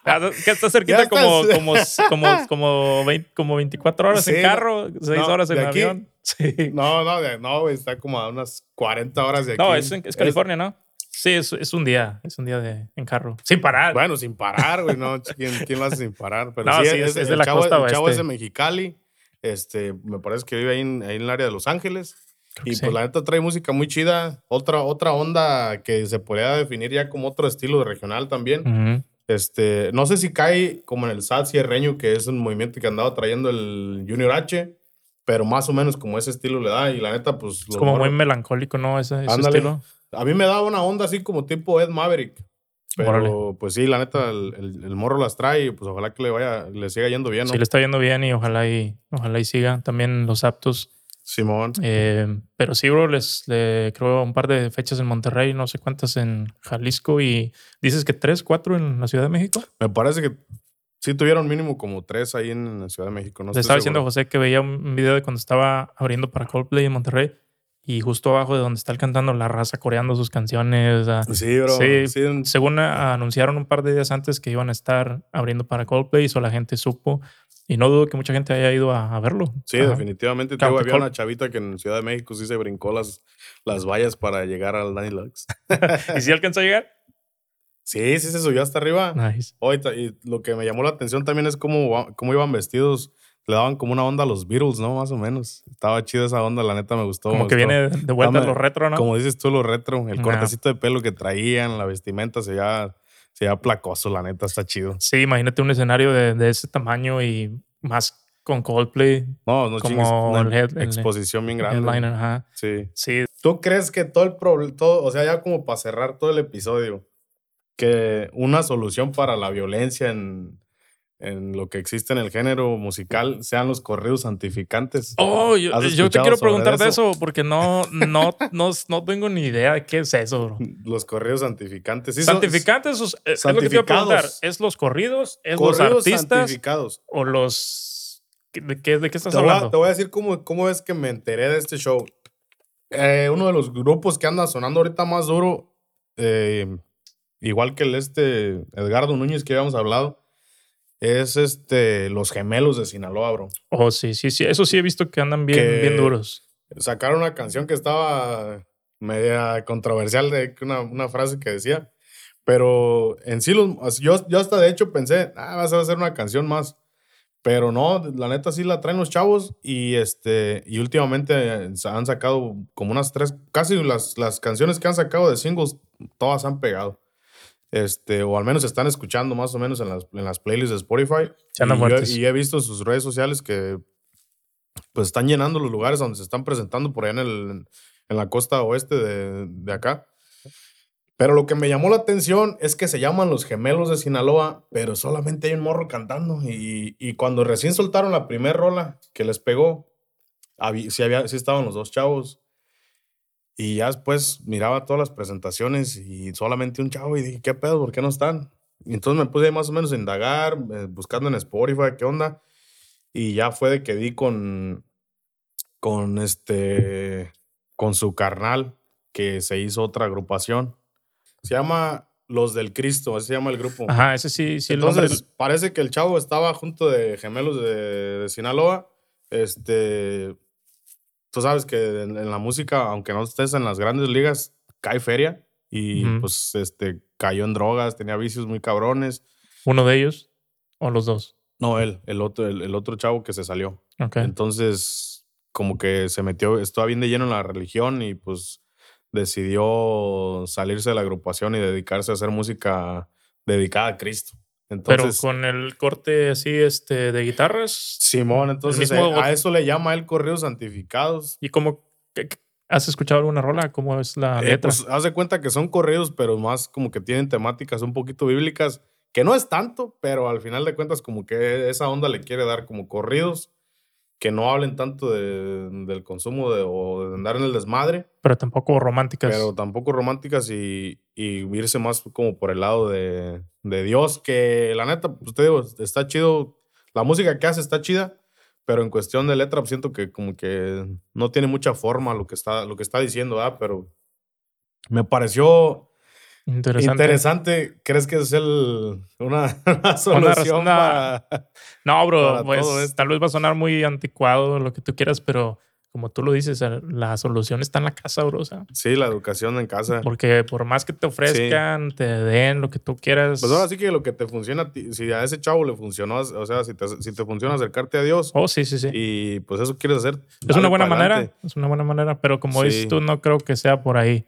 Ah, Que está cerquita estás- como, como, como, como, 20 como 24 horas Sí, en carro, 6 no, horas en de aquí. avión. Sí. no, no, no, güey, está como a unas 40 horas de aquí. No, es California, ¿no? Sí, es, es un día. Es un día de, en carro. Sin parar. Bueno, sin parar, güey, no, ¿quién, quién lo hace sin parar? Pero No, sí, sí, es, es- es el de la chavo, costa el chavo es de Mexicali, este, me parece que vive ahí en, ahí en el área de Los Ángeles. Creo Y sí. pues la neta trae música muy chida, otra, otra onda que se podría definir ya como otro estilo de regional también. Ujú. Este, no sé si cae como en el SAT cierreño, que es un movimiento que andaba trayendo el Junior H, pero más o menos como ese estilo le da. Y la neta, pues. Es como muy melancólico, ¿no? Ese, ese estilo. A mí me da una onda así como tipo Ed Maverick. Pero Órale. pues sí, la neta, el, el- el morro las trae y pues ojalá que le vaya, le siga yendo bien, ¿no? Sí, le está yendo bien y ojalá y, ojalá y siga. También los aptos. Simón. Eh, pero sí, bro, les le creo un par de fechas en Monterrey, no sé cuántas en Jalisco y dices que tres, cuatro en la Ciudad de México. Me parece que sí tuvieron mínimo como tres ahí en la Ciudad de México. No Le estaba diciendo a seguro. José que veía un video de cuando estaba abriendo para Coldplay en Monterrey y justo abajo de donde está él cantando la raza coreando sus canciones. Sí, bro. Sí, Según ah, anunciaron un par de días antes que iban a estar abriendo para Coldplay, eso la gente supo y no dudo que mucha gente haya ido a, a verlo. sí, Ajá. definitivamente. Claro que había Col- una chavita que en Ciudad de México sí se brincó las, las vallas para llegar al Danny Lux. ¿Y si alcanzó a llegar? Sí, sí se subió hasta arriba. Nice. Ahorita, y lo que me llamó la atención también es cómo, cómo iban vestidos. Le daban como una onda a los Beatles, ¿no? Más o menos. Estaba chida esa onda, la neta me gustó. Como me que gustó. viene de vuelta a Dame- lo retro, ¿no? Como dices tú, lo retro. El cortecito de pelo que traían, la vestimenta se veía, se veía placoso, la neta, está chido. Sí, imagínate un escenario de, de ese tamaño y más con Coldplay. No, no Como chingues, una el head- el- exposición bien grande. Headliner, ajá. Sí. Sí, ¿Tú crees que todo el problema, todo, o sea, ya como para cerrar todo el episodio, que una solución para la violencia en, en lo que existe en el género musical sean los corridos santificantes? Oh, yo, ¿Has yo te quiero preguntar de eso? eso porque no, no, no, no tengo ni idea de qué es eso, bro. Los corridos santificantes. Sí, son- Santificantes, sea, es lo que te preguntar. ¿Es los corridos? ¿Es los artistas? santificados. ¿O los. ¿De qué, de qué estás Te voy, a, hablando? te voy a decir cómo, cómo es que me enteré de este show. Eh, uno de los grupos que anda sonando ahorita más duro, eh, igual que el este Edgardo Núñez que habíamos hablado, es este Los Gemelos de Sinaloa, bro. Oh, sí, sí, sí. Eso sí he visto que andan bien, Que- bien duros. Sacaron una canción que estaba media controversial de una, una frase que decía, pero en sí los, yo, yo hasta de hecho pensé, ah, vas a hacer una canción más. Pero no, la neta sí la traen los chavos y este y últimamente han sacado como unas tres, casi las, las canciones que han sacado de singles, todas han pegado. Este, o al menos están escuchando más o menos en las, en las playlists de Spotify. Andan y, yo- y he visto en sus redes sociales que pues están llenando los lugares donde se están presentando por allá en, el, en la costa oeste de, de acá. Pero lo que me llamó la atención es que se llaman los gemelos de Sinaloa, pero solamente hay un morro cantando. Y, y cuando recién soltaron la primera rola que les pegó, habí- sí, había, sí estaban los dos chavos. Y ya después miraba todas las presentaciones y solamente un chavo y dije, ¿qué pedo? ¿Por qué no están? Y entonces me puse más o menos a indagar, eh, buscando en Spotify, ¿qué onda? Y ya fue de que di con, con este, con su carnal, que se hizo otra agrupación. Se llama Los del Cristo, así se llama el grupo. Ajá, ese sí, sí. el Entonces, parece que el chavo estaba junto de gemelos de, de Sinaloa. Este. Tú sabes que en, en la música, aunque no estés en las grandes ligas, cae feria. Y pues este cayó en drogas, tenía vicios muy cabrones. ¿Uno de ellos o los dos? No, él, el otro, el, el otro chavo que se salió. Entonces, como que se metió, estaba bien de lleno en la religión y pues decidió salirse de la agrupación y dedicarse a hacer música dedicada a Cristo. Pero con el corte así este, de guitarras. Simón, entonces mismo- eh, a eso le llama él corridos santificados. ¿Y cómo? ¿Has escuchado alguna rola? ¿Cómo es la Eh, letra? pues haz de cuenta que son corridos, pero más como que tienen temáticas un poquito bíblicas, que no es tanto, pero al final de cuentas como que esa onda le quiere dar como corridos, que no hablen tanto de- del consumo de, o de andar en el desmadre, pero tampoco románticas. pero tampoco románticas y, y irse más como por el lado de, de Dios, que la neta, pues te digo, está chido, la música que hace está chida, pero en cuestión de letra pues, siento que como que no tiene mucha forma lo que está, lo que está diciendo, ¿verdad? Pero me pareció Interesante. interesante. ¿Crees que es el, una, una solución una- para... No, bro, para pues todo esto. tal vez va a sonar muy anticuado lo que tú quieras, pero como tú lo dices, la solución está en la casa, bro. O sea, Sí, la educación en casa. porque por más que te ofrezcan, te den lo que tú quieras. Pues ahora sí que lo que te funciona, si a ese chavo le funcionó, o sea, si te, si te funciona acercarte a Dios Oh, sí, sí, sí. y pues eso quieres hacer. es una buena manera. Es una buena manera, pero como Sí. dices tú, no creo que sea por ahí.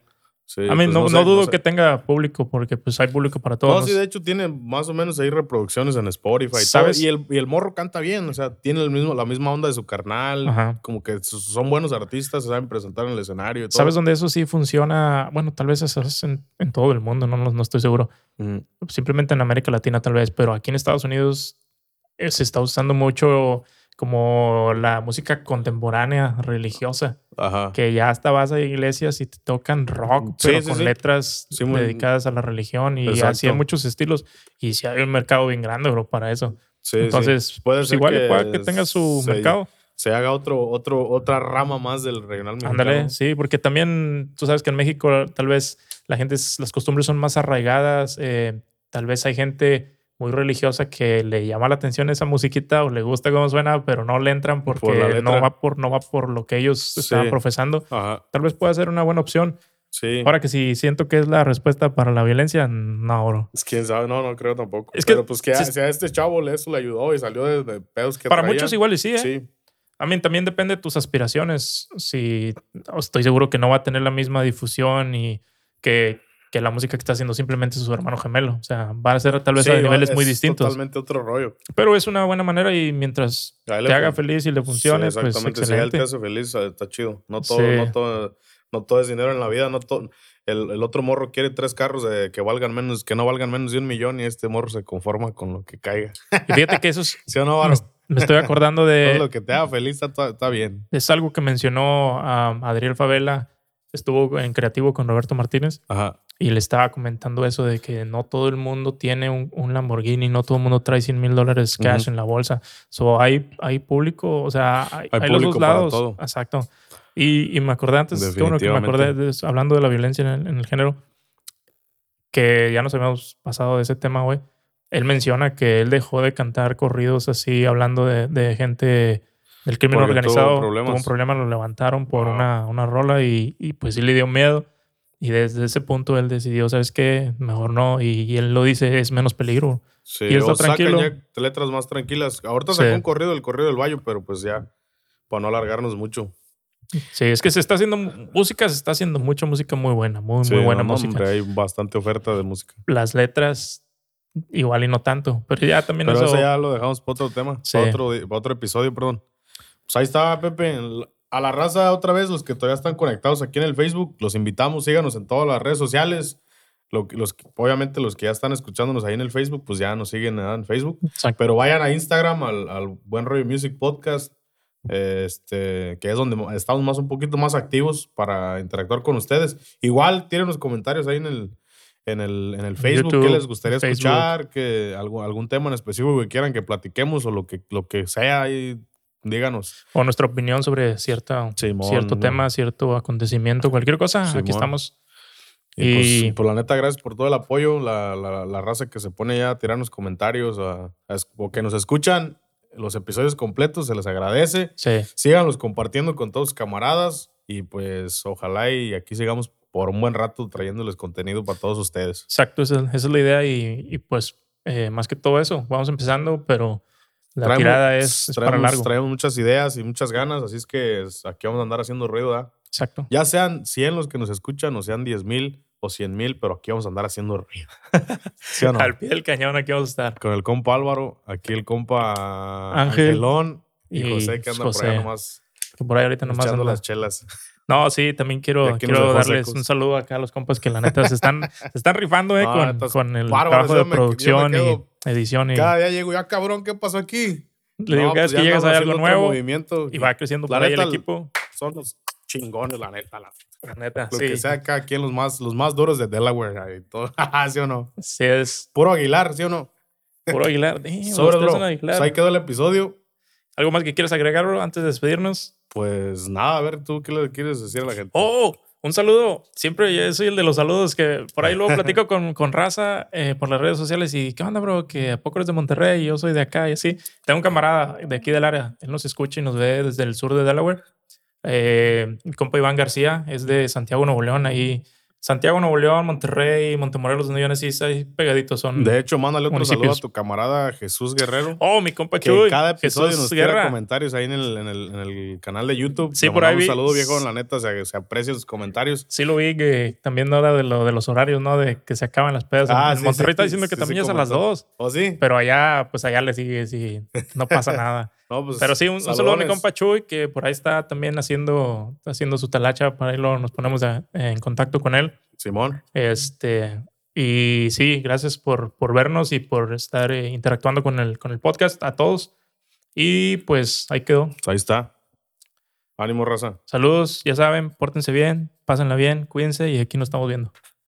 Sí, a mí pues, no, sé, no dudo sé. que tenga público, porque pues hay público para No, todos. sí, de hecho tiene más o menos ahí reproducciones en Spotify. ¿Sabes? Y el, y el morro canta bien, o sea, tiene el mismo, la misma onda de su carnal. Ajá. Como que son buenos artistas, se saben presentar en el escenario y todo. ¿Sabes dónde eso sí funciona? Bueno, tal vez eso es en, en todo el mundo, no, no, no estoy seguro. Mm, Simplemente en América Latina tal vez, pero aquí en Estados Unidos eh, se está usando mucho como la música contemporánea religiosa, Ajá. que ya hasta vas a iglesias y te tocan rock, Sí, pero sí, con sí. letras dedicadas a la religión y así Exacto. hay muchos estilos y sí hay un mercado bien grande, bro, para eso. Entonces, Puede pues ser igual que que tenga su se- mercado. Se haga otro, otro, otra rama más del regional mexicano. Ándale, sí, porque también tú sabes que en México tal vez la gente, las costumbres son más arraigadas, eh, tal vez hay gente muy religiosa que le llama la atención esa musiquita o le gusta cómo suena, pero no le entran porque Por no va por no va por lo que ellos estaban Sí. profesando. Ajá. Tal vez pueda ser una buena opción. Sí. Ahora que si siento que es la respuesta para la violencia, no, bro. Es quién sabe, no, no creo tampoco. Es que Pero pues que a, si- a este chavo le- eso le ayudó y salió de, de pedos que Para traía. muchos igual y sí, ¿eh? Sí. A mí también depende de tus aspiraciones. Si estoy seguro que no va a tener la misma difusión y que, que la música que está haciendo simplemente su hermano gemelo. O sea, va a ser tal vez Sí, a niveles muy distintos. Totalmente otro rollo. Pero es una buena manera y mientras te haga feliz y le funcione, Sí, pues exactamente. Si a él te hace feliz, eh, está chido. No todo, Sí. no todo, no todo es dinero en la vida. No todo, el, el otro morro quiere tres carros de, que valgan menos, que no valgan menos de un millón y este morro se conforma con lo que caiga. Y fíjate que eso es, ¿Sí o no, me, estoy acordando Todo de, lo que te haga feliz está, está bien. es algo que mencionó a Adriel Favela. Estuvo en creativo con Roberto Martínez Ajá. y le estaba comentando eso de que no todo el mundo tiene un, un Lamborghini, no todo el mundo trae 100 mil dólares cash Ujú. en la bolsa. So, hay, hay público, o sea, hay, Hay hay los dos lados. todo. Exacto. Y, y me acordé antes, bueno que me acordé, de hablando de la violencia en el, en el género, que ya nos habíamos pasado de ese tema, güey. Él menciona que él dejó de cantar corridos así, hablando de, de gente del crimen Porque tuvo organizado. problemas. Tuvo un problema, lo levantaron por Wow. una, una rola y, y pues sí le dio miedo. Y desde ese punto él decidió, ¿sabes qué? Mejor no. Y, y él lo dice, es menos peligro. Sí, Y él está tranquilo. ya letras más tranquilas. Ahorita Sí. sacó un corrido, el corrido del Valle, pero pues ya, para no alargarnos mucho. Sí, es que se está haciendo música, se está haciendo mucha música muy buena, muy, Sí, muy buena no, música. hombre, hay bastante oferta de música. Las letras, igual y no tanto. Pero ya también Pero eso. eso ya lo dejamos para otro tema, Sí. para, otro, para otro episodio, perdón. Pues ahí está, Pepe. A la raza, otra vez, los que todavía están conectados aquí en el Facebook, los invitamos, síganos en todas las redes sociales. Los, obviamente, los que ya están escuchándonos ahí en el Facebook, pues ya nos siguen en Facebook. Exacto. Pero vayan a Instagram, al, al Buen Rollo Music Podcast, este, que es donde estamos más un poquito más activos para interactuar con ustedes. Igual tienen los comentarios ahí en el, en el, en el Facebook, YouTube, qué les gustaría Facebook. escuchar, que algún, algún tema en específico que quieran que platiquemos o lo que, lo que sea, ahí díganos. O nuestra opinión sobre cierta, Simón, cierto no. tema, cierto acontecimiento, cualquier cosa. Aquí Simón. estamos. Y, Y- pues, pues, la neta, gracias por todo el apoyo, la, la, la raza que se pone ya a tirarnos comentarios a- a o que nos escuchan los episodios completos, se les agradece. Sí. Síganlos compartiendo con todos sus camaradas y pues ojalá y aquí sigamos por un buen rato trayéndoles contenido para todos ustedes. Exacto, esa, esa es la idea y, y pues eh, más que todo eso, vamos empezando, pero la Traemos- tirada es, es para largo. traemos muchas ideas y muchas ganas, así es que aquí vamos a andar haciendo ruido, ¿verdad? Exacto. Ya sean 100 los que nos escuchan o sean 10 mil o 100 mil, pero aquí vamos a andar haciendo ruido. ¿Sí o no? Al pie del cañón aquí vamos a estar. Con el compa Álvaro, aquí el compa Ángel Angelón y, y José que anda por allá nomás Que por ahí ahorita nomás echando anda. las chelas. No, sí, también quiero, quiero darles secos. un saludo acá a los compas que la neta se están, se están rifando eh, No, con, con el trabajo de me- me producción quedo- y edición. Y Cada día llego, ya cabrón, ¿qué pasó aquí? le digo, No, cada pues vez que llegas hay algo nuevo movimiento y va creciendo por ahí el equipo. Son los chingones, la neta. La, La neta, lo sí. que sea cada quien, los más, los más duros de Delaware todo. ¿Sí o no? Sí, es Puro Aguilar, ¿sí o no? puro Aguilar. Damn, Sobre, bro. Aguilar. Pues ahí quedó el episodio. ¿Algo más que quieras agregar, bro, antes de despedirnos? Pues nada, a ver, ¿tú qué le quieres decir a la gente? Oh, un saludo. Siempre yo soy el de los saludos que por ahí luego platico con, con raza eh, por las redes sociales y ¿qué onda, bro? Que a poco eres de Monterrey y yo soy de acá y así. Tengo un camarada de aquí del área. Él nos escucha y nos ve desde el sur de Delaware. Eh, mi compa Iván García es de Santiago, Nuevo León. Ahí, Santiago, Nuevo León, Monterrey, Montemorelos, donde yo nací, ahí pegaditos son. De hecho, mándale otro saludo a tu camarada Jesús Guerrero. oh, mi compa que Chuy. cada episodio Jesús nos Guerra. comentarios ahí en el, en, el, en el canal de YouTube. Sí, por ahí vi. Un saludo, viejo, la neta, se, se aprecia sus comentarios. Sí lo vi que también no era de, lo, de los horarios, ¿no? De que se acaban las pedas. Ah, en sí, Monterrey sí, está diciendo que también es a las dos. ¿O sí? Pero allá, pues allá le sigue, sí, no pasa nada. No, pues, Pero sí, un, un saludo a mi compa Chuy, que por ahí está también haciendo, haciendo su talacha, por ahí lo, nos ponemos a- en contacto con él. Simón. Este, y sí, gracias por, por vernos y por estar eh, interactuando con el, con el podcast a todos. Y pues ahí quedó. Ahí está. Ánimo, raza. Saludos, ya saben, pórtense bien, pásenla bien, cuídense y aquí nos estamos viendo.